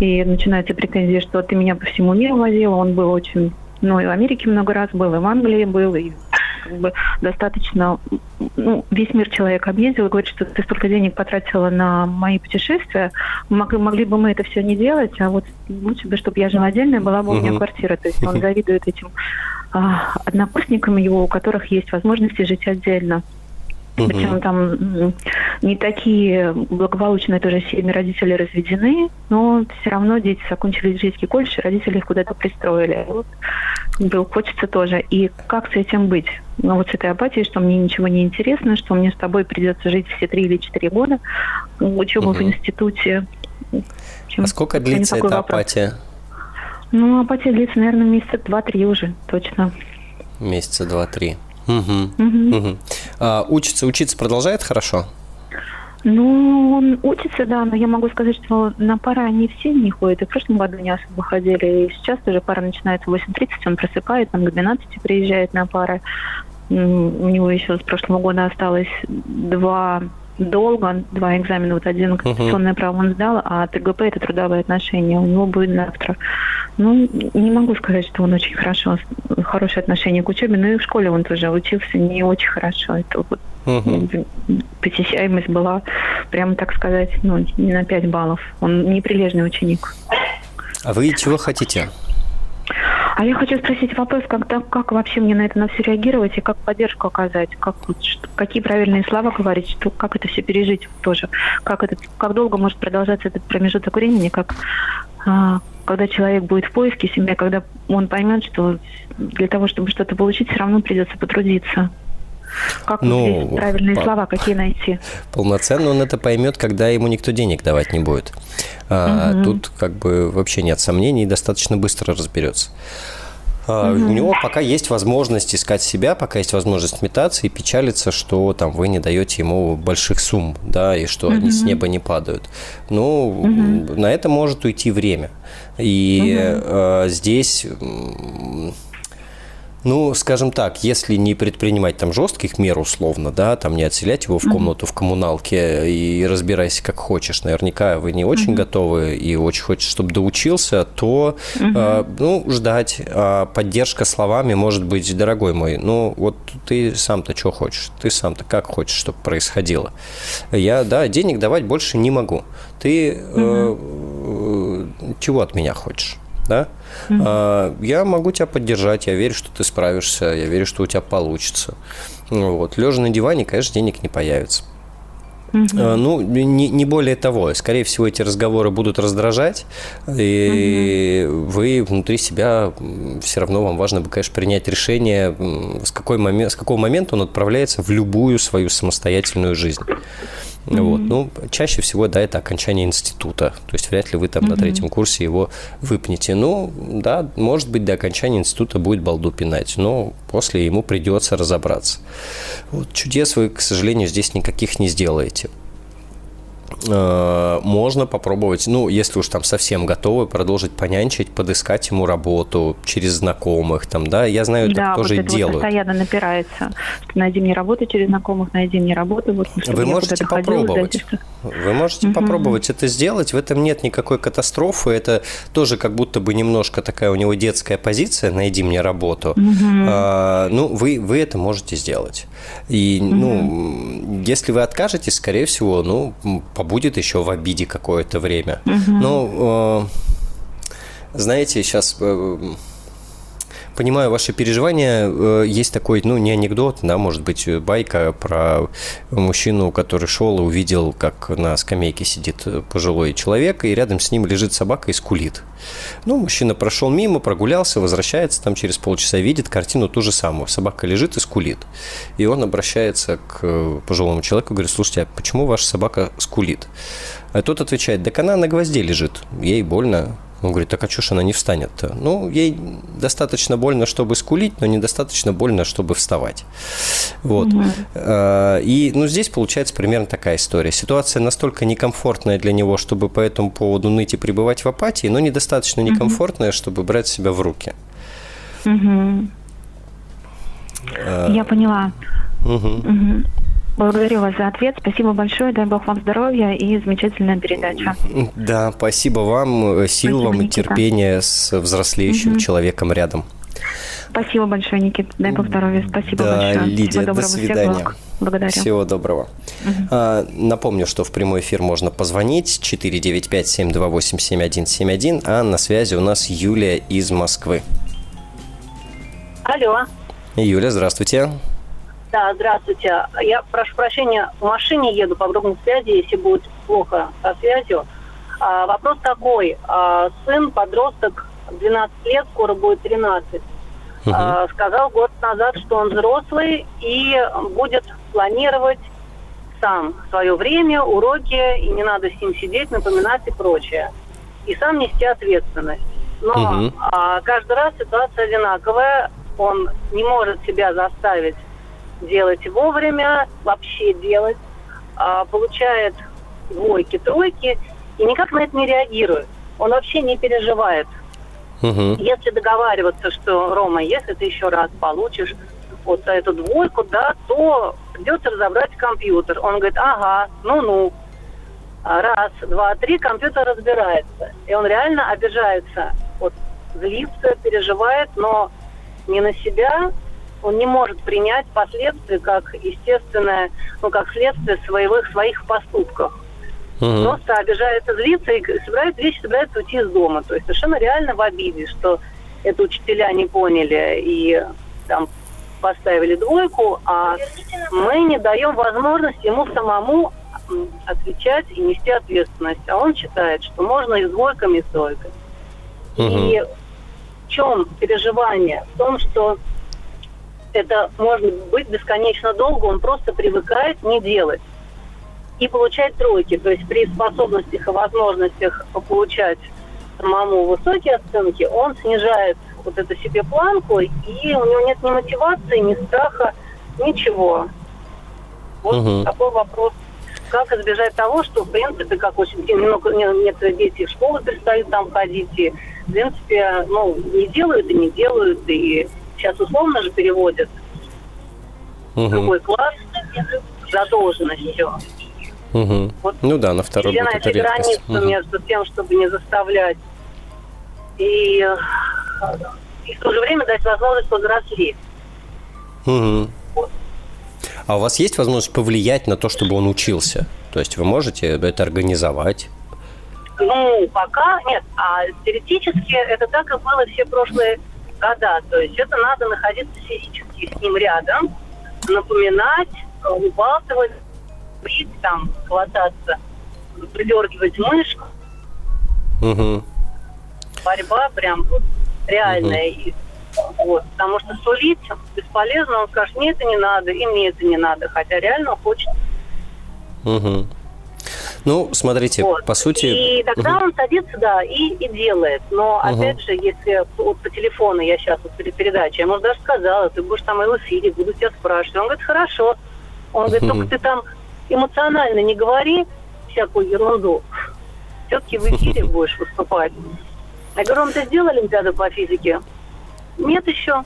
И начинается претензия, что ты меня по всему миру возила. Он был очень, ну и в Америке много раз был, и в Англии был, и как бы достаточно, ну, весь мир человек объездил и говорит, что ты столько денег потратила на мои путешествия, могли, могли бы мы это все не делать, а вот лучше бы, чтобы я жила отдельно, была бы у меня квартира. То есть он завидует этим а, однокурсникам его, у которых есть возможности жить отдельно. Угу. Причем там не такие благополучные тоже семьи родители разведены, но все равно дети закончили жительский колледж, и родители их куда-то пристроили. Вот, был, хочется тоже. И как с этим быть? Ну, вот с этой апатией, что мне ничего не интересно, что мне с тобой придется жить все три или четыре года, учеба угу. в институте. Чем, а сколько длится эта вопрос. апатия? Ну, апатия длится, наверное, месяца два-три уже, точно. Месяца два-три. Угу. Угу. Угу. А, учится, учиться продолжает хорошо? Ну, он учится, да, но я могу сказать, что на пары они все не ходят. И в прошлом году не особо ходили. И сейчас уже пара начинается в 8.30, он просыпает, там к 12 приезжает на пары. У него еще с прошлого года осталось два долго, два экзамена, вот один конституционное uh-huh. право он сдал, а ТГП это трудовые отношения, у него будет завтра. Ну, не могу сказать, что он очень хорошо, хорошее отношение к учебе, но и в школе он тоже учился не очень хорошо. Это вот uh-huh. посещаемость была, прямо так сказать, ну, не на 5 баллов. Он неприлежный ученик. А вы чего хотите? А я хочу спросить вопрос, когда, как вообще мне на это на все реагировать и как поддержку оказать, как, что, какие правильные слова говорить, что, как это все пережить тоже, как, это, как долго может продолжаться этот промежуток времени, как а, когда человек будет в поиске себя, когда он поймет, что для того, чтобы что-то получить, все равно придется потрудиться. Как ну, правильные по- слова, какие найти? Полноценно он это поймет, когда ему никто денег давать не будет. А, угу. Тут как бы вообще нет сомнений, достаточно быстро разберется. Uh, угу. У него пока есть возможность искать себя, пока есть возможность метаться и печалиться, что там вы не даете ему больших сумм, да, и что угу. они с неба не падают. Ну, угу. на это может уйти время. И uh, здесь ну, скажем так, если не предпринимать там жестких мер условно, да, там не отселять его в комнату в коммуналке и разбирайся как хочешь, наверняка вы не очень mm-hmm. готовы и очень хочешь, чтобы доучился, то, mm-hmm. э, ну, ждать. А поддержка словами может быть, дорогой мой, ну, вот ты сам-то что хочешь, ты сам-то как хочешь, чтобы происходило. Я, да, денег давать больше не могу. Ты mm-hmm. э, чего от меня хочешь? да, mm-hmm. я могу тебя поддержать, я верю, что ты справишься, я верю, что у тебя получится. Вот. Лежа на диване, конечно, денег не появится. Угу. Ну, не, не более того. Скорее всего, эти разговоры будут раздражать, и угу. вы внутри себя все равно вам важно, конечно, принять решение, с, какой момент, с какого момента он отправляется в любую свою самостоятельную жизнь. Mm-hmm. Вот. Ну, чаще всего, да, это окончание института. То есть вряд ли вы там mm-hmm. на третьем курсе его выпнете. Ну, да, может быть, до окончания института будет балду пинать, но после ему придется разобраться. Вот. Чудес вы, к сожалению, здесь никаких не сделаете. Э, можно попробовать, ну, если уж там совсем готовы, продолжить понянчить, подыскать ему работу через знакомых, там, да, я знаю, да, так тоже вот это делают. Вот постоянно напирается, что найди мне работу через знакомых, найди мне работу. Вот, Вы можете попробовать. Вы можете угу. попробовать это сделать, в этом нет никакой катастрофы, это тоже как будто бы немножко такая у него детская позиция, найди мне работу. Угу. А, ну, вы, вы это можете сделать. И, угу. ну, если вы откажетесь, скорее всего, ну, побудет еще в обиде какое-то время. Угу. Ну, э, знаете, сейчас... Э, понимаю ваши переживания. Э, есть такой, ну, не анекдот, да, может быть, байка про мужчину, который шел и увидел, как на скамейке сидит пожилой человек, и рядом с ним лежит собака и скулит. Ну, мужчина прошел мимо, прогулялся, возвращается, там через полчаса видит картину ту же самую. Собака лежит и скулит. И он обращается к пожилому человеку говорит, слушайте, а почему ваша собака скулит? А тот отвечает, так она на гвозде лежит, ей больно, он говорит, так а что ж она не встанет-то? Ну, ей достаточно больно, чтобы скулить, но недостаточно больно, чтобы вставать. Вот. Угу. И, ну, здесь получается примерно такая история. Ситуация настолько некомфортная для него, чтобы по этому поводу ныть и пребывать в апатии, но недостаточно некомфортная, угу. чтобы брать себя в руки. Угу. Я поняла. Угу. Угу. Благодарю вас за ответ. Спасибо большое. Дай Бог вам здоровья и замечательная передача. Да, спасибо вам. Сил спасибо, вам и терпения с взрослеющим угу. человеком рядом. Спасибо большое, Никит. Дай Бог здоровья. Спасибо да, большое. Лидия, Всего доброго. до свидания. Всех Благодарю. Всего доброго. Угу. А, напомню, что в прямой эфир можно позвонить 495-728-7171, а на связи у нас Юлия из Москвы. Алло. Юля, здравствуйте. Да, здравствуйте. Я прошу прощения, в машине еду по громкой связи, если будет плохо со связью. А, вопрос такой. А, сын, подросток, 12 лет, скоро будет 13. Угу. А, сказал год назад, что он взрослый и будет планировать сам свое время, уроки, и не надо с ним сидеть, напоминать и прочее. И сам нести ответственность. Но угу. а, каждый раз ситуация одинаковая. Он не может себя заставить делать вовремя, вообще делать, а, получает двойки, тройки и никак на это не реагирует. Он вообще не переживает. Угу. Если договариваться, что Рома, если ты еще раз получишь вот эту двойку, да, то придется разобрать компьютер. Он говорит, ага, ну-ну. Раз, два, три, компьютер разбирается. И он реально обижается, вот злится, переживает, но не на себя, он не может принять последствия как естественное, ну, как следствие своих, своих поступков. Угу. Просто обижается, злится и собирает вещи, собирается уйти из дома. То есть совершенно реально в обиде, что это учителя не поняли и там поставили двойку, а мы не даем возможность ему самому отвечать и нести ответственность. А он считает, что можно и с двойками, и с тройками. Угу. И в чем переживание? В том, что это может быть бесконечно долго, он просто привыкает не делать и получать тройки. То есть при способностях и возможностях получать самому высокие оценки, он снижает вот это себе планку, и у него нет ни мотивации, ни страха, ничего. Вот угу. такой вопрос. Как избежать того, что, в принципе, как очень много, некоторые дети в школу перестают там ходить, и, в принципе, ну, не делают и не делают, и сейчас условно же переводят угу. другой класс задолженностью. Угу. Вот ну да, на второй год это границу угу. между тем, чтобы не заставлять и, и в то же время дать возможность повзрослеть. Угу. Вот. А у вас есть возможность повлиять на то, чтобы он учился? То есть вы можете это организовать? Ну, пока нет. А теоретически это так и было все прошлые года. То есть это надо находиться физически с ним рядом, напоминать, убалтывать, бить, там, хвататься, придергивать мышку. Угу. Борьба прям вот реальная. Угу. Вот, потому что сулить бесполезно, он скажет, мне это не надо, и мне это не надо, хотя реально хочет. Угу. Ну, смотрите, вот. по сути... И тогда угу. он садится, да, и, и делает. Но, угу. опять же, если вот по телефону я сейчас вот перед передачей, я, может, даже сказала, ты будешь там в эфире, буду тебя спрашивать. Он говорит, хорошо. Он говорит, только ты там эмоционально не говори всякую ерунду. Все-таки в эфире будешь выступать. Я говорю, вам ты сделал Олимпиаду по физике? Нет еще.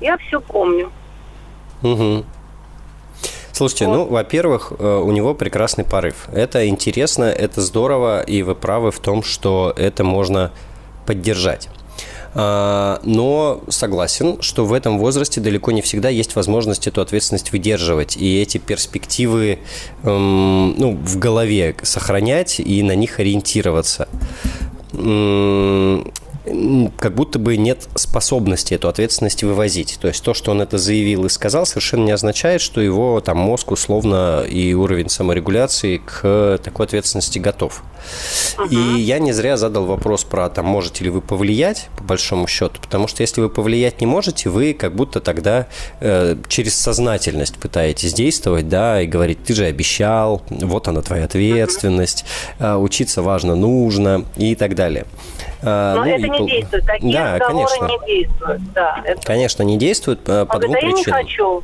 Я все помню. Угу. Слушайте, ну, во-первых, э, у него прекрасный порыв. Это интересно, это здорово, и вы правы в том, что это можно поддержать. А, но согласен, что в этом возрасте далеко не всегда есть возможность эту ответственность выдерживать и эти перспективы эм, ну, в голове сохранять и на них ориентироваться. Как будто бы нет способности эту ответственность вывозить. То есть то, что он это заявил и сказал, совершенно не означает, что его там мозг условно и уровень саморегуляции к такой ответственности готов. Uh-huh. И я не зря задал вопрос про там, можете ли вы повлиять, по большому счету, потому что если вы повлиять не можете, вы как будто тогда э, через сознательность пытаетесь действовать, да, и говорить, ты же обещал, вот она твоя ответственность, uh-huh. э, учиться важно, нужно и так далее. А, Но ну, это не не действует. Такие да, разговоры конечно. не действуют. Да, это... Конечно, не действуют по, по двум причинам. Я не хочу.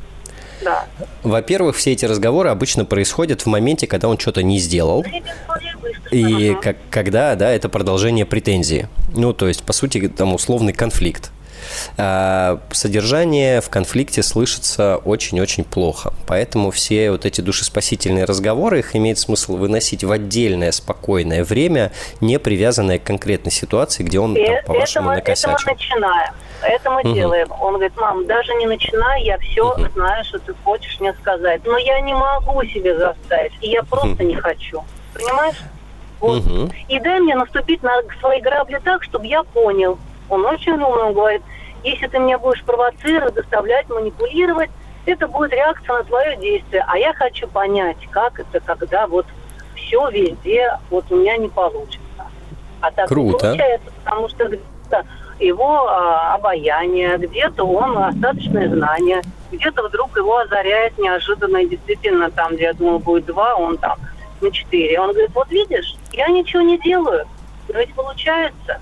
Да. Во-первых, все эти разговоры обычно происходят в моменте, когда он что-то не сделал. И как, когда, да, это продолжение претензии. Ну, то есть, по сути, там условный конфликт. А, содержание в конфликте слышится очень-очень плохо. Поэтому все вот эти душеспасительные разговоры, их имеет смысл выносить в отдельное спокойное время, не привязанное к конкретной ситуации, где он, там, по-вашему, накосячил. Это мы начинаем. Это мы угу. делаем. Он говорит, мам, даже не начинай, я все угу. знаю, что ты хочешь мне сказать. Но я не могу себе заставить, и я просто угу. не хочу. Понимаешь? Вот. Угу. И дай мне наступить на свои грабли так, чтобы я понял. Он очень умный, он говорит, если ты меня будешь провоцировать, заставлять, манипулировать, это будет реакция на твое действие. А я хочу понять, как это, когда вот все везде вот у меня не получится. А так Круто. получается, потому что где-то его а, обаяние, где-то он остаточное знание, где-то вдруг его озаряет неожиданно, действительно, там, где я думал, будет два, он там на четыре. Он говорит, вот видишь, я ничего не делаю, но ведь получается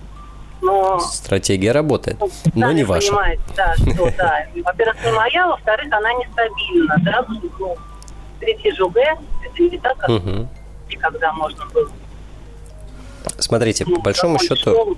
но... Стратегия работает, но не ваша. Понимаете, да, что, да. Во-первых, не моя, во-вторых, она нестабильна, да, ну, третий ЖУГ, это не так, как угу. когда можно было. Смотрите, ну, по большому счету...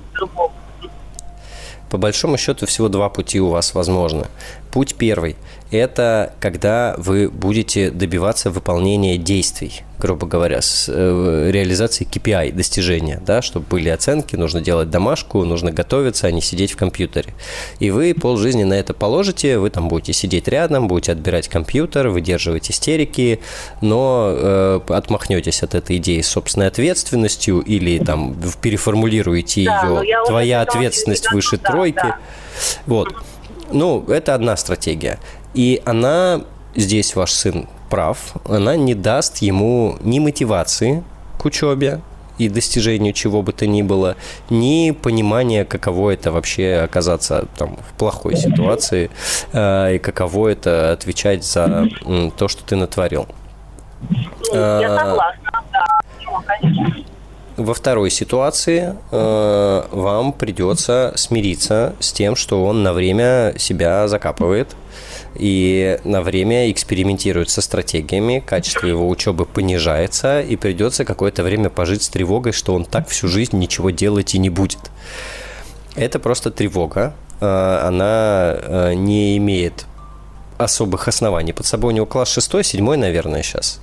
По большому счету всего два пути у вас возможно. Путь первый – это когда вы будете добиваться выполнения действий грубо говоря, с э, реализацией KPI, достижения, да, чтобы были оценки, нужно делать домашку, нужно готовиться, а не сидеть в компьютере. И вы полжизни на это положите, вы там будете сидеть рядом, будете отбирать компьютер, выдерживать истерики, но э, отмахнетесь от этой идеи с собственной ответственностью или там переформулируете да, ее, твоя ответственность выше да, тройки. Да. Вот. Ну, это одна стратегия. И она здесь ваш сын прав, она не даст ему ни мотивации к учебе и достижению чего бы то ни было, ни понимания, каково это вообще оказаться там, в плохой ситуации э, и каково это отвечать за э, то, что ты натворил. Я а, согласна, да. конечно. Во второй ситуации э, вам придется смириться с тем, что он на время себя закапывает, и на время экспериментирует со стратегиями, качество его учебы понижается, и придется какое-то время пожить с тревогой, что он так всю жизнь ничего делать и не будет. Это просто тревога, э, она э, не имеет особых оснований. Под собой у него класс шестой, седьмой, наверное, сейчас.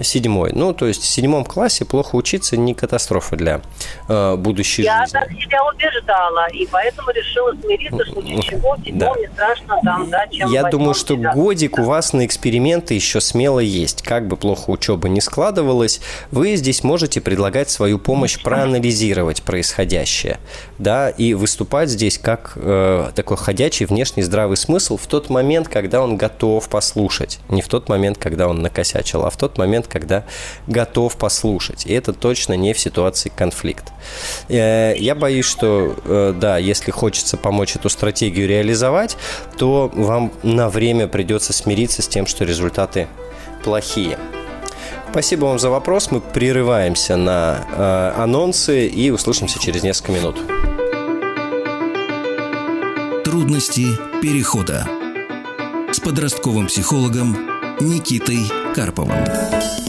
Седьмой. Ну, то есть в седьмом классе плохо учиться не катастрофа для э, будущей Я жизни. Я так себя убеждала, и поэтому решила смириться, что ничего, седьмом да. не страшно там, да, чем Я думаю, что себя. годик у вас на эксперименты еще смело есть. Как бы плохо учеба не складывалась, вы здесь можете предлагать свою помощь проанализировать происходящее, да, и выступать здесь как э, такой ходячий внешний здравый смысл в тот момент, когда он готов послушать. Не в тот момент, когда он накосячил, а в тот момент, момент, когда готов послушать. И это точно не в ситуации конфликт. Э, я боюсь, что, э, да, если хочется помочь эту стратегию реализовать, то вам на время придется смириться с тем, что результаты плохие. Спасибо вам за вопрос. Мы прерываемся на э, анонсы и услышимся через несколько минут. Трудности перехода с подростковым психологом Никитой Карповым.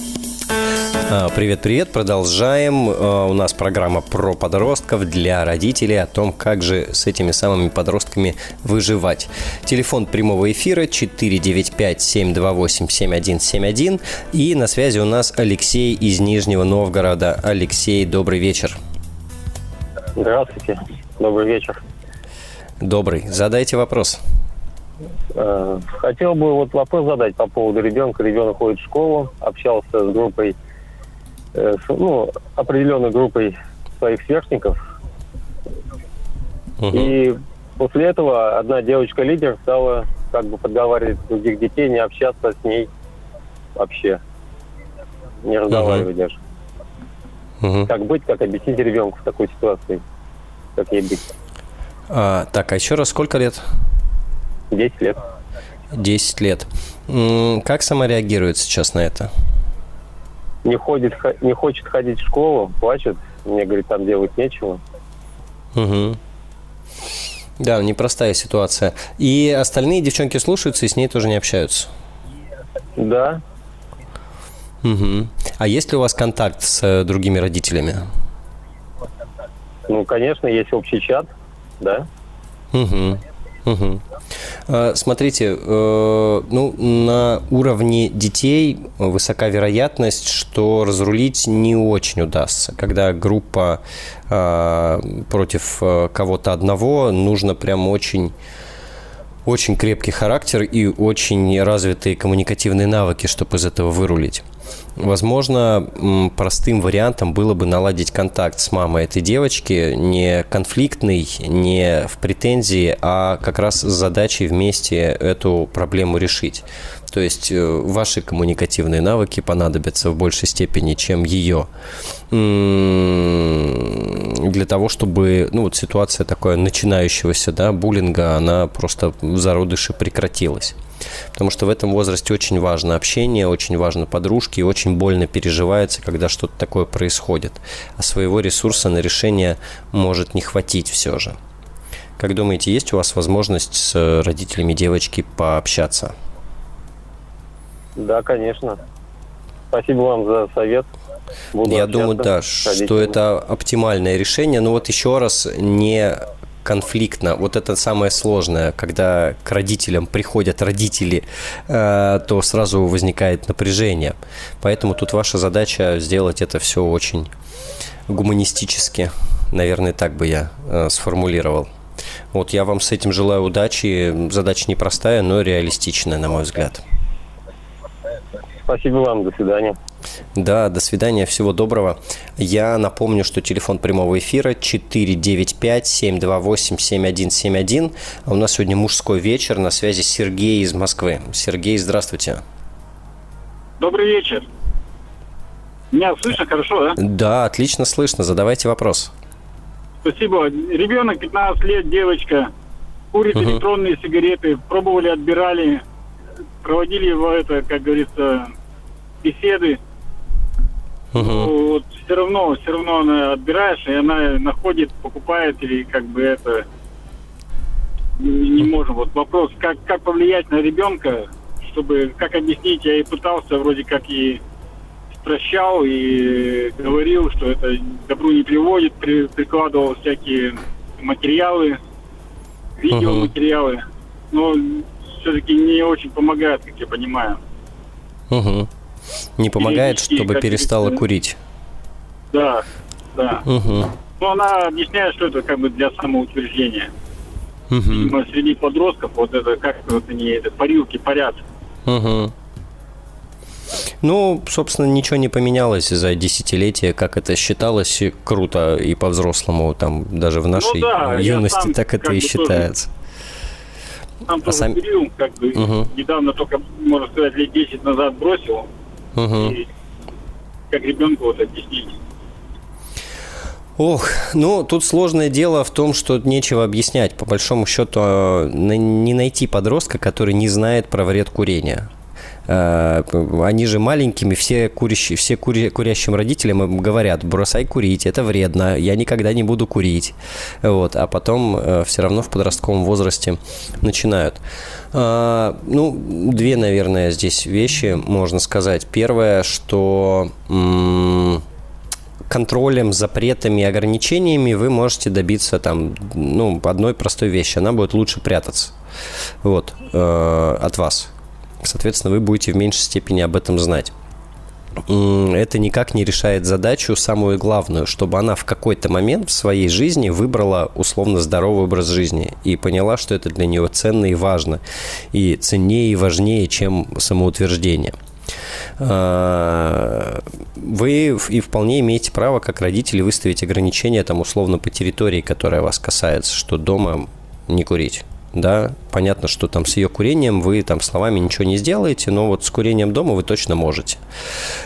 Привет-привет, продолжаем. А, у нас программа про подростков для родителей, о том, как же с этими самыми подростками выживать. Телефон прямого эфира 495-728-7171. И на связи у нас Алексей из Нижнего Новгорода. Алексей, добрый вечер. Здравствуйте, добрый вечер. Добрый. Задайте вопрос. Э, хотел бы вот вопрос задать по поводу ребенка. Ребенок ходит в школу, общался с группой, э, ну, определенной группой своих сверстников. Угу. И после этого одна девочка-лидер стала как бы подговаривать других детей не общаться с ней вообще. Не разговаривать угу. даже. Угу. Как быть, как объяснить ребенку в такой ситуации? Как ей быть? А, так, а еще раз сколько лет? Десять лет. Десять лет. Как сама реагирует сейчас на это? Не, ходит, не хочет ходить в школу, плачет. Мне говорит, там делать нечего. Угу. Да, непростая ситуация. И остальные девчонки слушаются и с ней тоже не общаются? Да. Угу. А есть ли у вас контакт с э, другими родителями? Ну, конечно, есть общий чат, да. Угу. Угу. Смотрите, э, ну, на уровне детей высока вероятность, что разрулить не очень удастся. Когда группа а, против э, кого-то одного, нужно прям очень очень крепкий характер и очень развитые коммуникативные навыки, чтобы из этого вырулить. Возможно, простым вариантом было бы наладить контакт с мамой этой девочки, не конфликтный, не в претензии, а как раз с задачей вместе эту проблему решить. То есть э, ваши коммуникативные навыки понадобятся в большей степени, чем ее. Для того, чтобы ну, вот ситуация такое начинающегося да, буллинга, она просто в зародыше прекратилась. Потому что в этом возрасте очень важно общение, очень важно подружки, и очень больно переживается, когда что-то такое происходит. А своего ресурса на решение может не хватить все же. Как думаете, есть у вас возможность с родителями девочки пообщаться? Да, конечно. Спасибо вам за совет. Буду Я думаю, да, что это оптимальное решение. Но вот еще раз, не конфликтно. Вот это самое сложное, когда к родителям приходят родители, э, то сразу возникает напряжение. Поэтому тут ваша задача сделать это все очень гуманистически. Наверное, так бы я э, сформулировал. Вот я вам с этим желаю удачи. Задача непростая, но реалистичная, на мой взгляд. Спасибо вам, до свидания. Да, до свидания, всего доброго. Я напомню, что телефон прямого эфира 495-728-7171. А у нас сегодня мужской вечер, на связи Сергей из Москвы. Сергей, здравствуйте. Добрый вечер. Меня слышно хорошо, да? Да, отлично слышно. Задавайте вопрос. Спасибо. Ребенок 15 лет, девочка, курит угу. электронные сигареты, пробовали, отбирали, проводили его это, как говорится, беседы. Угу. Ну, вот все равно, все равно она отбираешь, и она находит, покупает или как бы это не можем. Вот вопрос, как, как повлиять на ребенка, чтобы, как объяснить, я и пытался вроде как и прощал и говорил, что это добру не приводит, при, прикладывал всякие материалы, видеоматериалы. Uh-huh. Но все-таки не очень помогает, как я понимаю. Угу. Не помогает, Перевести, чтобы перестала курить. Да, да. Угу. Но она объясняет, что это как бы для самоутверждения. Угу. Видимо, среди подростков вот это как вот они это парилки парят. Угу. Ну, собственно, ничего не поменялось за десятилетия, как это считалось круто и по-взрослому, там даже в нашей ну, да, юности так это и считается. Тоже сам а сам... курил, как бы угу. недавно только, можно сказать, лет 10 назад бросил. Угу. И как ребенку вот объяснить. Ох, ну тут сложное дело в том, что нечего объяснять. По большому счету, а, не найти подростка, который не знает про вред курения. Э, они же маленькими, все, курящие, все кури, курящим родителям говорят, бросай курить, это вредно, я никогда не буду курить. Вот, а потом э, все равно в подростковом возрасте начинают. А, ну, две, наверное, здесь вещи можно сказать. Первое, что контролем, запретами, ограничениями вы можете добиться там, ну, одной простой вещи. Она будет лучше прятаться вот, э, от вас соответственно, вы будете в меньшей степени об этом знать это никак не решает задачу самую главную, чтобы она в какой-то момент в своей жизни выбрала условно здоровый образ жизни и поняла, что это для нее ценно и важно, и ценнее и важнее, чем самоутверждение. А, вы и вполне имеете право, как родители, выставить ограничения там условно по территории, которая вас касается, что дома не курить да, понятно, что там с ее курением вы там словами ничего не сделаете, но вот с курением дома вы точно можете.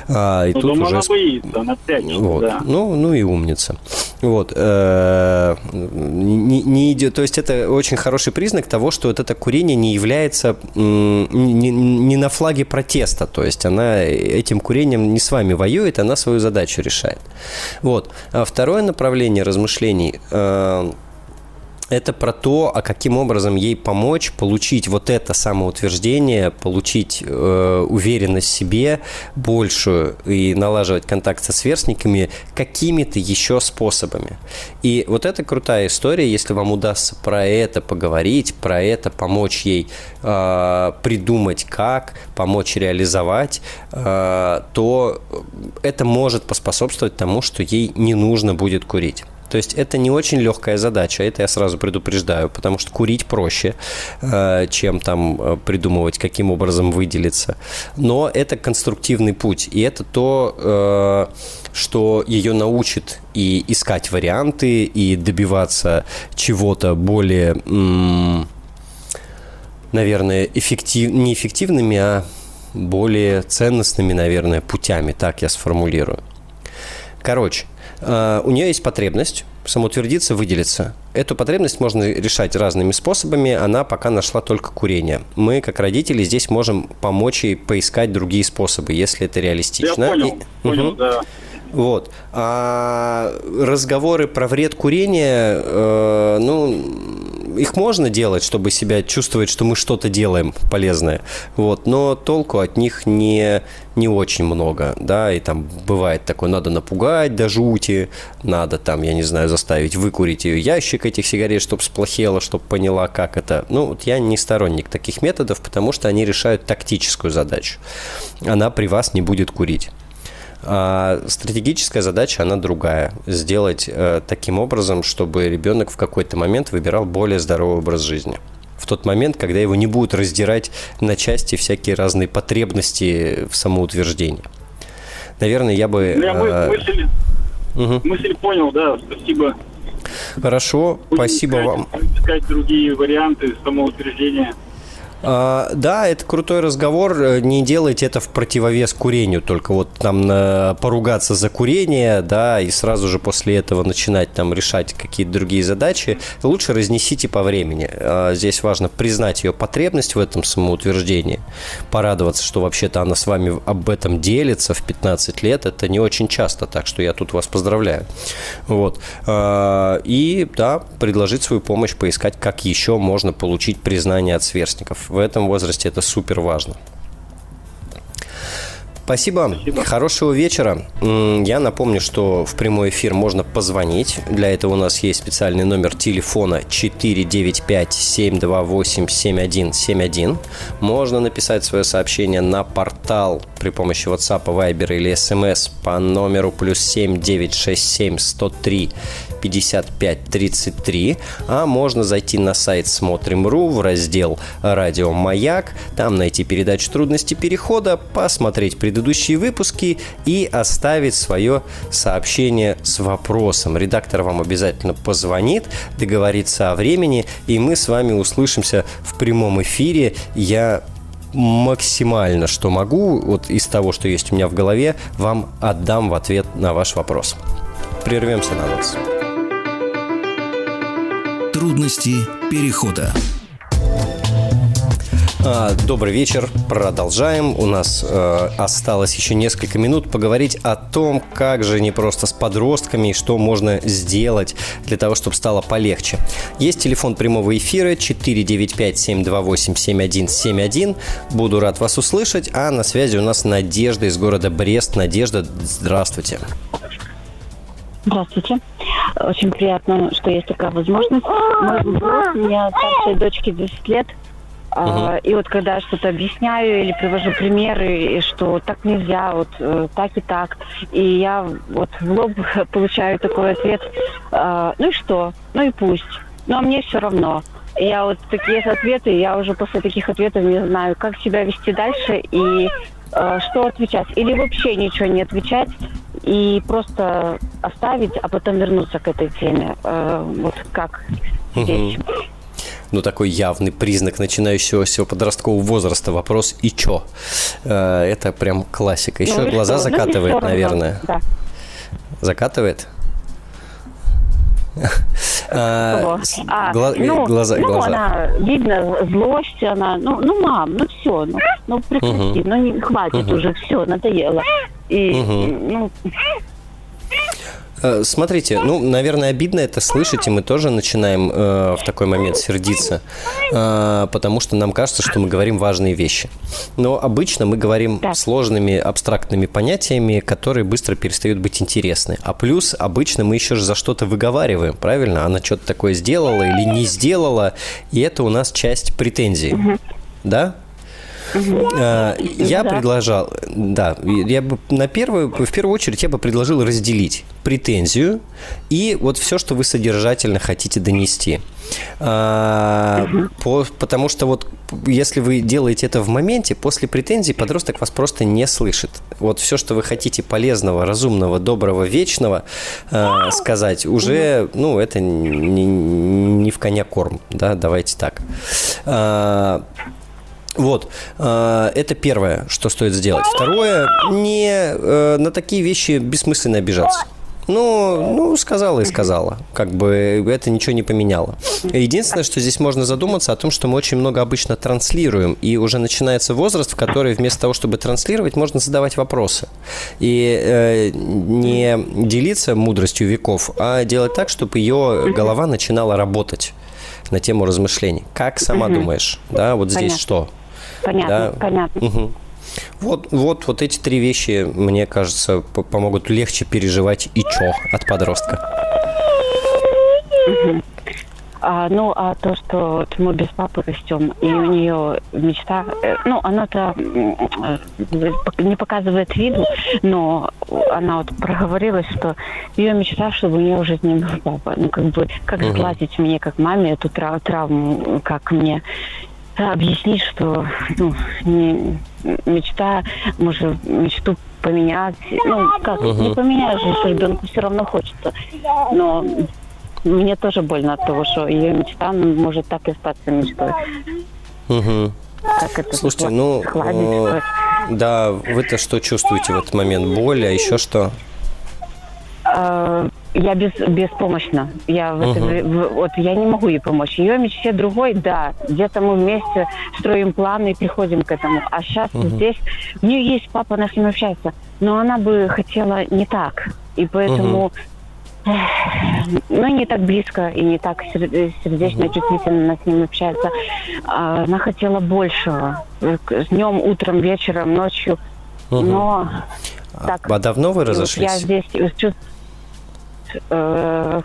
А, и ну, тут уже... она боится, она прячется, вот. да. ну, ну и умница. Вот. Э, не, не идет, то есть это очень хороший признак того, что вот это курение не является не, не на флаге протеста, то есть она этим курением не с вами воюет, она свою задачу решает. Вот. А второе направление размышлений э, – это про то, а каким образом ей помочь получить вот это самоутверждение, получить э, уверенность в себе большую и налаживать контакт со сверстниками какими-то еще способами. И вот это крутая история, если вам удастся про это поговорить, про это помочь ей э, придумать как, помочь реализовать, э, то это может поспособствовать тому, что ей не нужно будет курить. То есть это не очень легкая задача, это я сразу предупреждаю, потому что курить проще, э, чем там э, придумывать, каким образом выделиться. Но это конструктивный путь, и это то, э, что ее научит и искать варианты, и добиваться чего-то более, наверное, эффектив... не а более ценностными, наверное, путями, так я сформулирую. Короче, у нее есть потребность самоутвердиться, выделиться. Эту потребность можно решать разными способами. Она пока нашла только курение. Мы, как родители, здесь можем помочь ей поискать другие способы, если это реалистично. Я понял, И... понял, угу. да. Вот. А разговоры про вред курения, э, ну, их можно делать, чтобы себя чувствовать, что мы что-то делаем полезное. Вот. Но толку от них не, не очень много. Да, и там бывает такое, надо напугать до жути, надо там, я не знаю, заставить выкурить ее ящик этих сигарет, чтобы сплохело, чтобы поняла, как это. Ну, вот я не сторонник таких методов, потому что они решают тактическую задачу. Она при вас не будет курить. А стратегическая задача, она другая. Сделать э, таким образом, чтобы ребенок в какой-то момент выбирал более здоровый образ жизни. В тот момент, когда его не будут раздирать на части всякие разные потребности в самоутверждении. Наверное, я бы... Я э, мысль, угу. мысль понял, да, спасибо. Хорошо, Будем спасибо искать, вам. Искать другие варианты самоутверждения. А, да, это крутой разговор. Не делайте это в противовес курению, только вот там э, поругаться за курение, да, и сразу же после этого начинать там решать какие-то другие задачи. Лучше разнесите по времени. А, здесь важно признать ее потребность в этом самоутверждении, порадоваться, что вообще-то она с вами об этом делится в 15 лет. Это не очень часто, так что я тут вас поздравляю. Вот. А, и, да, предложить свою помощь, поискать, как еще можно получить признание от сверстников в этом возрасте это супер важно. Спасибо. Спасибо. Хорошего вечера. Я напомню, что в прямой эфир можно позвонить. Для этого у нас есть специальный номер телефона 495-728-7171. Можно написать свое сообщение на портал при помощи WhatsApp, Viber или SMS по номеру плюс 7 967 103 5533, а можно зайти на сайт Смотрим.ру в раздел «Радио Маяк», там найти передачу «Трудности перехода», посмотреть предыдущие выпуски и оставить свое сообщение с вопросом. Редактор вам обязательно позвонит, договорится о времени, и мы с вами услышимся в прямом эфире. Я максимально, что могу, вот из того, что есть у меня в голове, вам отдам в ответ на ваш вопрос. Прервемся на нас. Трудности перехода. А, добрый вечер, продолжаем. У нас э, осталось еще несколько минут поговорить о том, как же не просто с подростками и что можно сделать для того, чтобы стало полегче. Есть телефон прямого эфира 495-728-7171. Буду рад вас услышать. А на связи у нас Надежда из города Брест. Надежда, здравствуйте. Здравствуйте. Очень приятно, что есть такая возможность. Мой вопрос, у меня старшей дочке 10 лет. Uh-huh. И вот когда я что-то объясняю или привожу примеры, что так нельзя, вот э, так и так, и я вот в лоб получаю такой ответ, э, ну и что, ну и пусть, ну а мне все равно. И я вот такие ответы, я уже после таких ответов не знаю, как себя вести дальше и э, что отвечать? Или вообще ничего не отвечать и просто оставить, а потом вернуться к этой теме? Э, вот как здесь? Угу. Ну, такой явный признак начинающегося подросткового возраста. Вопрос «и чё?». Э, это прям классика. Еще ну, глаза что? закатывает, ну, наверное. Да. Закатывает? А, а, Гла- ну, глаза, ну, глаза. она, видно, злость, она, ну, ну, мам, ну все, ну, ну прекрати, угу. ну не хватит угу. уже, все, надоело. И, угу. ну, смотрите, ну, наверное, обидно это слышать, и мы тоже начинаем э, в такой момент сердиться, э, потому что нам кажется, что мы говорим важные вещи. Но обычно мы говорим да. сложными абстрактными понятиями, которые быстро перестают быть интересны. А плюс обычно мы еще же за что-то выговариваем, правильно? Она что-то такое сделала или не сделала, и это у нас часть претензий. Угу. Да? Э, я предложил, да, я бы на первую, в первую очередь я бы предложил разделить претензию и вот все, что вы содержательно хотите донести. А, по, потому что вот если вы делаете это в моменте, после претензий подросток вас просто не слышит. Вот все, что вы хотите полезного, разумного, доброго, вечного э, сказать, уже, ну, это не, не в коня корм, да, давайте так. Вот, э, это первое, что стоит сделать. Второе, не э, на такие вещи бессмысленно обижаться. Ну, ну, сказала и сказала. Как бы это ничего не поменяло. Единственное, что здесь можно задуматься о том, что мы очень много обычно транслируем, и уже начинается возраст, в который вместо того, чтобы транслировать, можно задавать вопросы. И э, не делиться мудростью веков, а делать так, чтобы ее голова начинала работать на тему размышлений. Как сама думаешь? Да, вот здесь Понятно. что? Понятно, да? понятно. Угу. Вот, вот, вот эти три вещи, мне кажется, помогут легче переживать и чё от подростка. Угу. А, ну, а то, что вот мы без папы растем, и у нее мечта, э, ну, она-то не показывает виду, но она вот проговорилась, что ее мечта, чтобы у нее уже не был папа. Ну, как бы, как угу. сгладить мне, как маме, эту трав травму, как мне объяснить, что ну, не, мечта, может, мечту поменять. Ну, как, угу. не поменяешь, если ребенку все равно хочется. Но мне тоже больно от того, что ее мечта может так и остаться мечтой. Угу. Как это Слушайте, ну, э, да, вы-то что чувствуете в этот момент? Боль, а еще что? Э, я без, беспомощна. Я в uh-huh. это, в, вот я не могу ей помочь. Ее мечте другой, да. Где-то мы вместе строим планы и приходим к этому. А сейчас uh-huh. здесь у нее есть папа, она с ним общается, но она бы хотела не так. И поэтому uh-huh. ну, не так близко и не так сердечно, uh-huh. чувствительно она с ним общается. А она хотела большего. Днем, утром, вечером, ночью. Но а так, а давно вы разошлись? Я здесь чувствую э,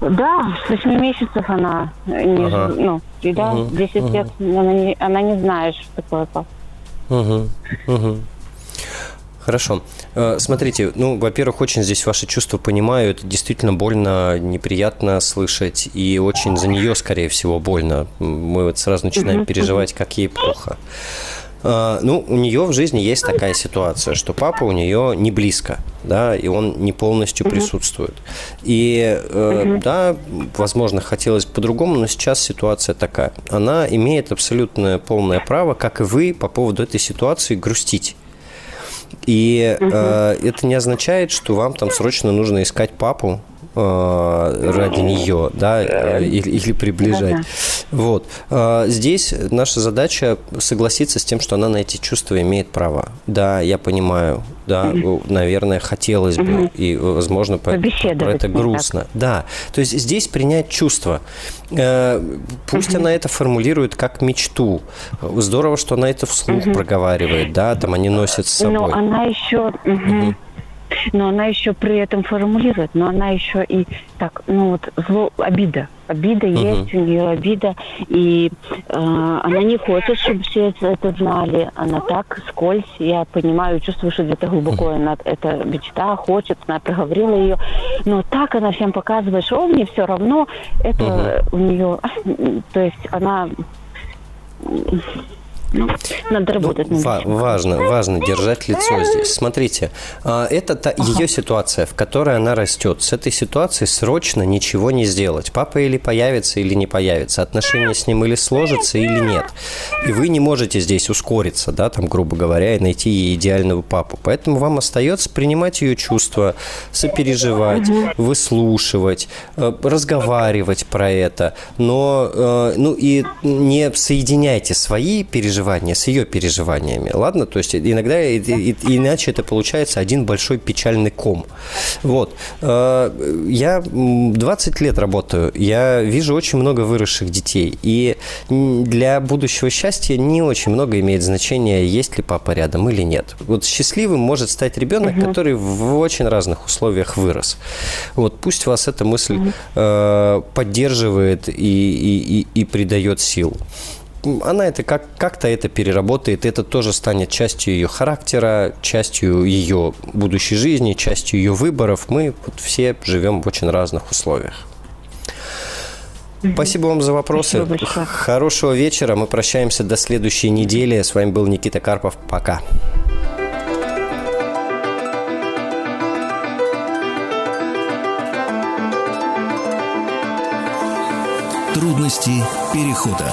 да, с 8 месяцев она не, ага. ну, и да, угу. 10 угу. лет она не, она не знает, что такое папа. Угу. Угу. Хорошо. Э, смотрите, ну, во-первых, очень здесь ваши чувства понимаю. Это действительно больно, неприятно слышать. И очень за нее, скорее всего, больно. Мы вот сразу начинаем переживать, как ей плохо. А, ну, у нее в жизни есть такая ситуация, что папа у нее не близко, да, и он не полностью угу. присутствует. И, угу. да, возможно, хотелось по-другому, но сейчас ситуация такая. Она имеет абсолютное полное право, как и вы, по поводу этой ситуации грустить. И угу. э, это не означает, что вам там срочно нужно искать папу, ради нее, да, э, или, или приближать. Да, Вот. Э, здесь наша задача согласиться с тем, что она на эти чувства имеет право. Да, я понимаю, да, наверное, хотелось бы, и, возможно, по, про это грустно. Да, то есть здесь принять чувство. Пусть она это формулирует как мечту. Здорово, что она это вслух проговаривает, да, там они носят с собой. Но она еще... Угу но она еще при этом формулирует, но она еще и так, ну вот зло, обида, обида uh-huh. есть у нее обида, и э, она не хочет, чтобы все это, знали, она так скользь, я понимаю, чувствую, что где-то глубоко uh-huh. она это мечта, хочет, она проговорила ее, но так она всем показывает, что мне все равно, это uh-huh. у нее, то есть она надо работать. Ну, ва- важно, важно держать лицо здесь. Смотрите, а, это та, ага. ее ситуация, в которой она растет. С этой ситуацией срочно ничего не сделать. Папа или появится, или не появится. Отношения с ним или сложатся, или нет. И вы не можете здесь ускориться, да, там, грубо говоря, и найти ей идеального папу. Поэтому вам остается принимать ее чувства, сопереживать, угу. выслушивать, э, разговаривать про это. Но, э, ну и не соединяйте свои переживания с ее переживаниями, ладно? То есть иногда иначе это получается один большой печальный ком. Вот. Э, я 20 лет работаю, я вижу очень много выросших детей, и для будущего счастья не очень много имеет значения, есть ли папа рядом или нет. Вот счастливым может стать ребенок, угу. который в очень разных условиях вырос. Вот пусть вас эта мысль угу. э, поддерживает и, и, и, и придает сил она это как, как-то это переработает, это тоже станет частью ее характера, частью ее будущей жизни, частью ее выборов. Мы вот все живем в очень разных условиях. Спасибо вам за вопросы. Хорошего вечера. Мы прощаемся до следующей недели. С вами был Никита Карпов. Пока. Трудности перехода.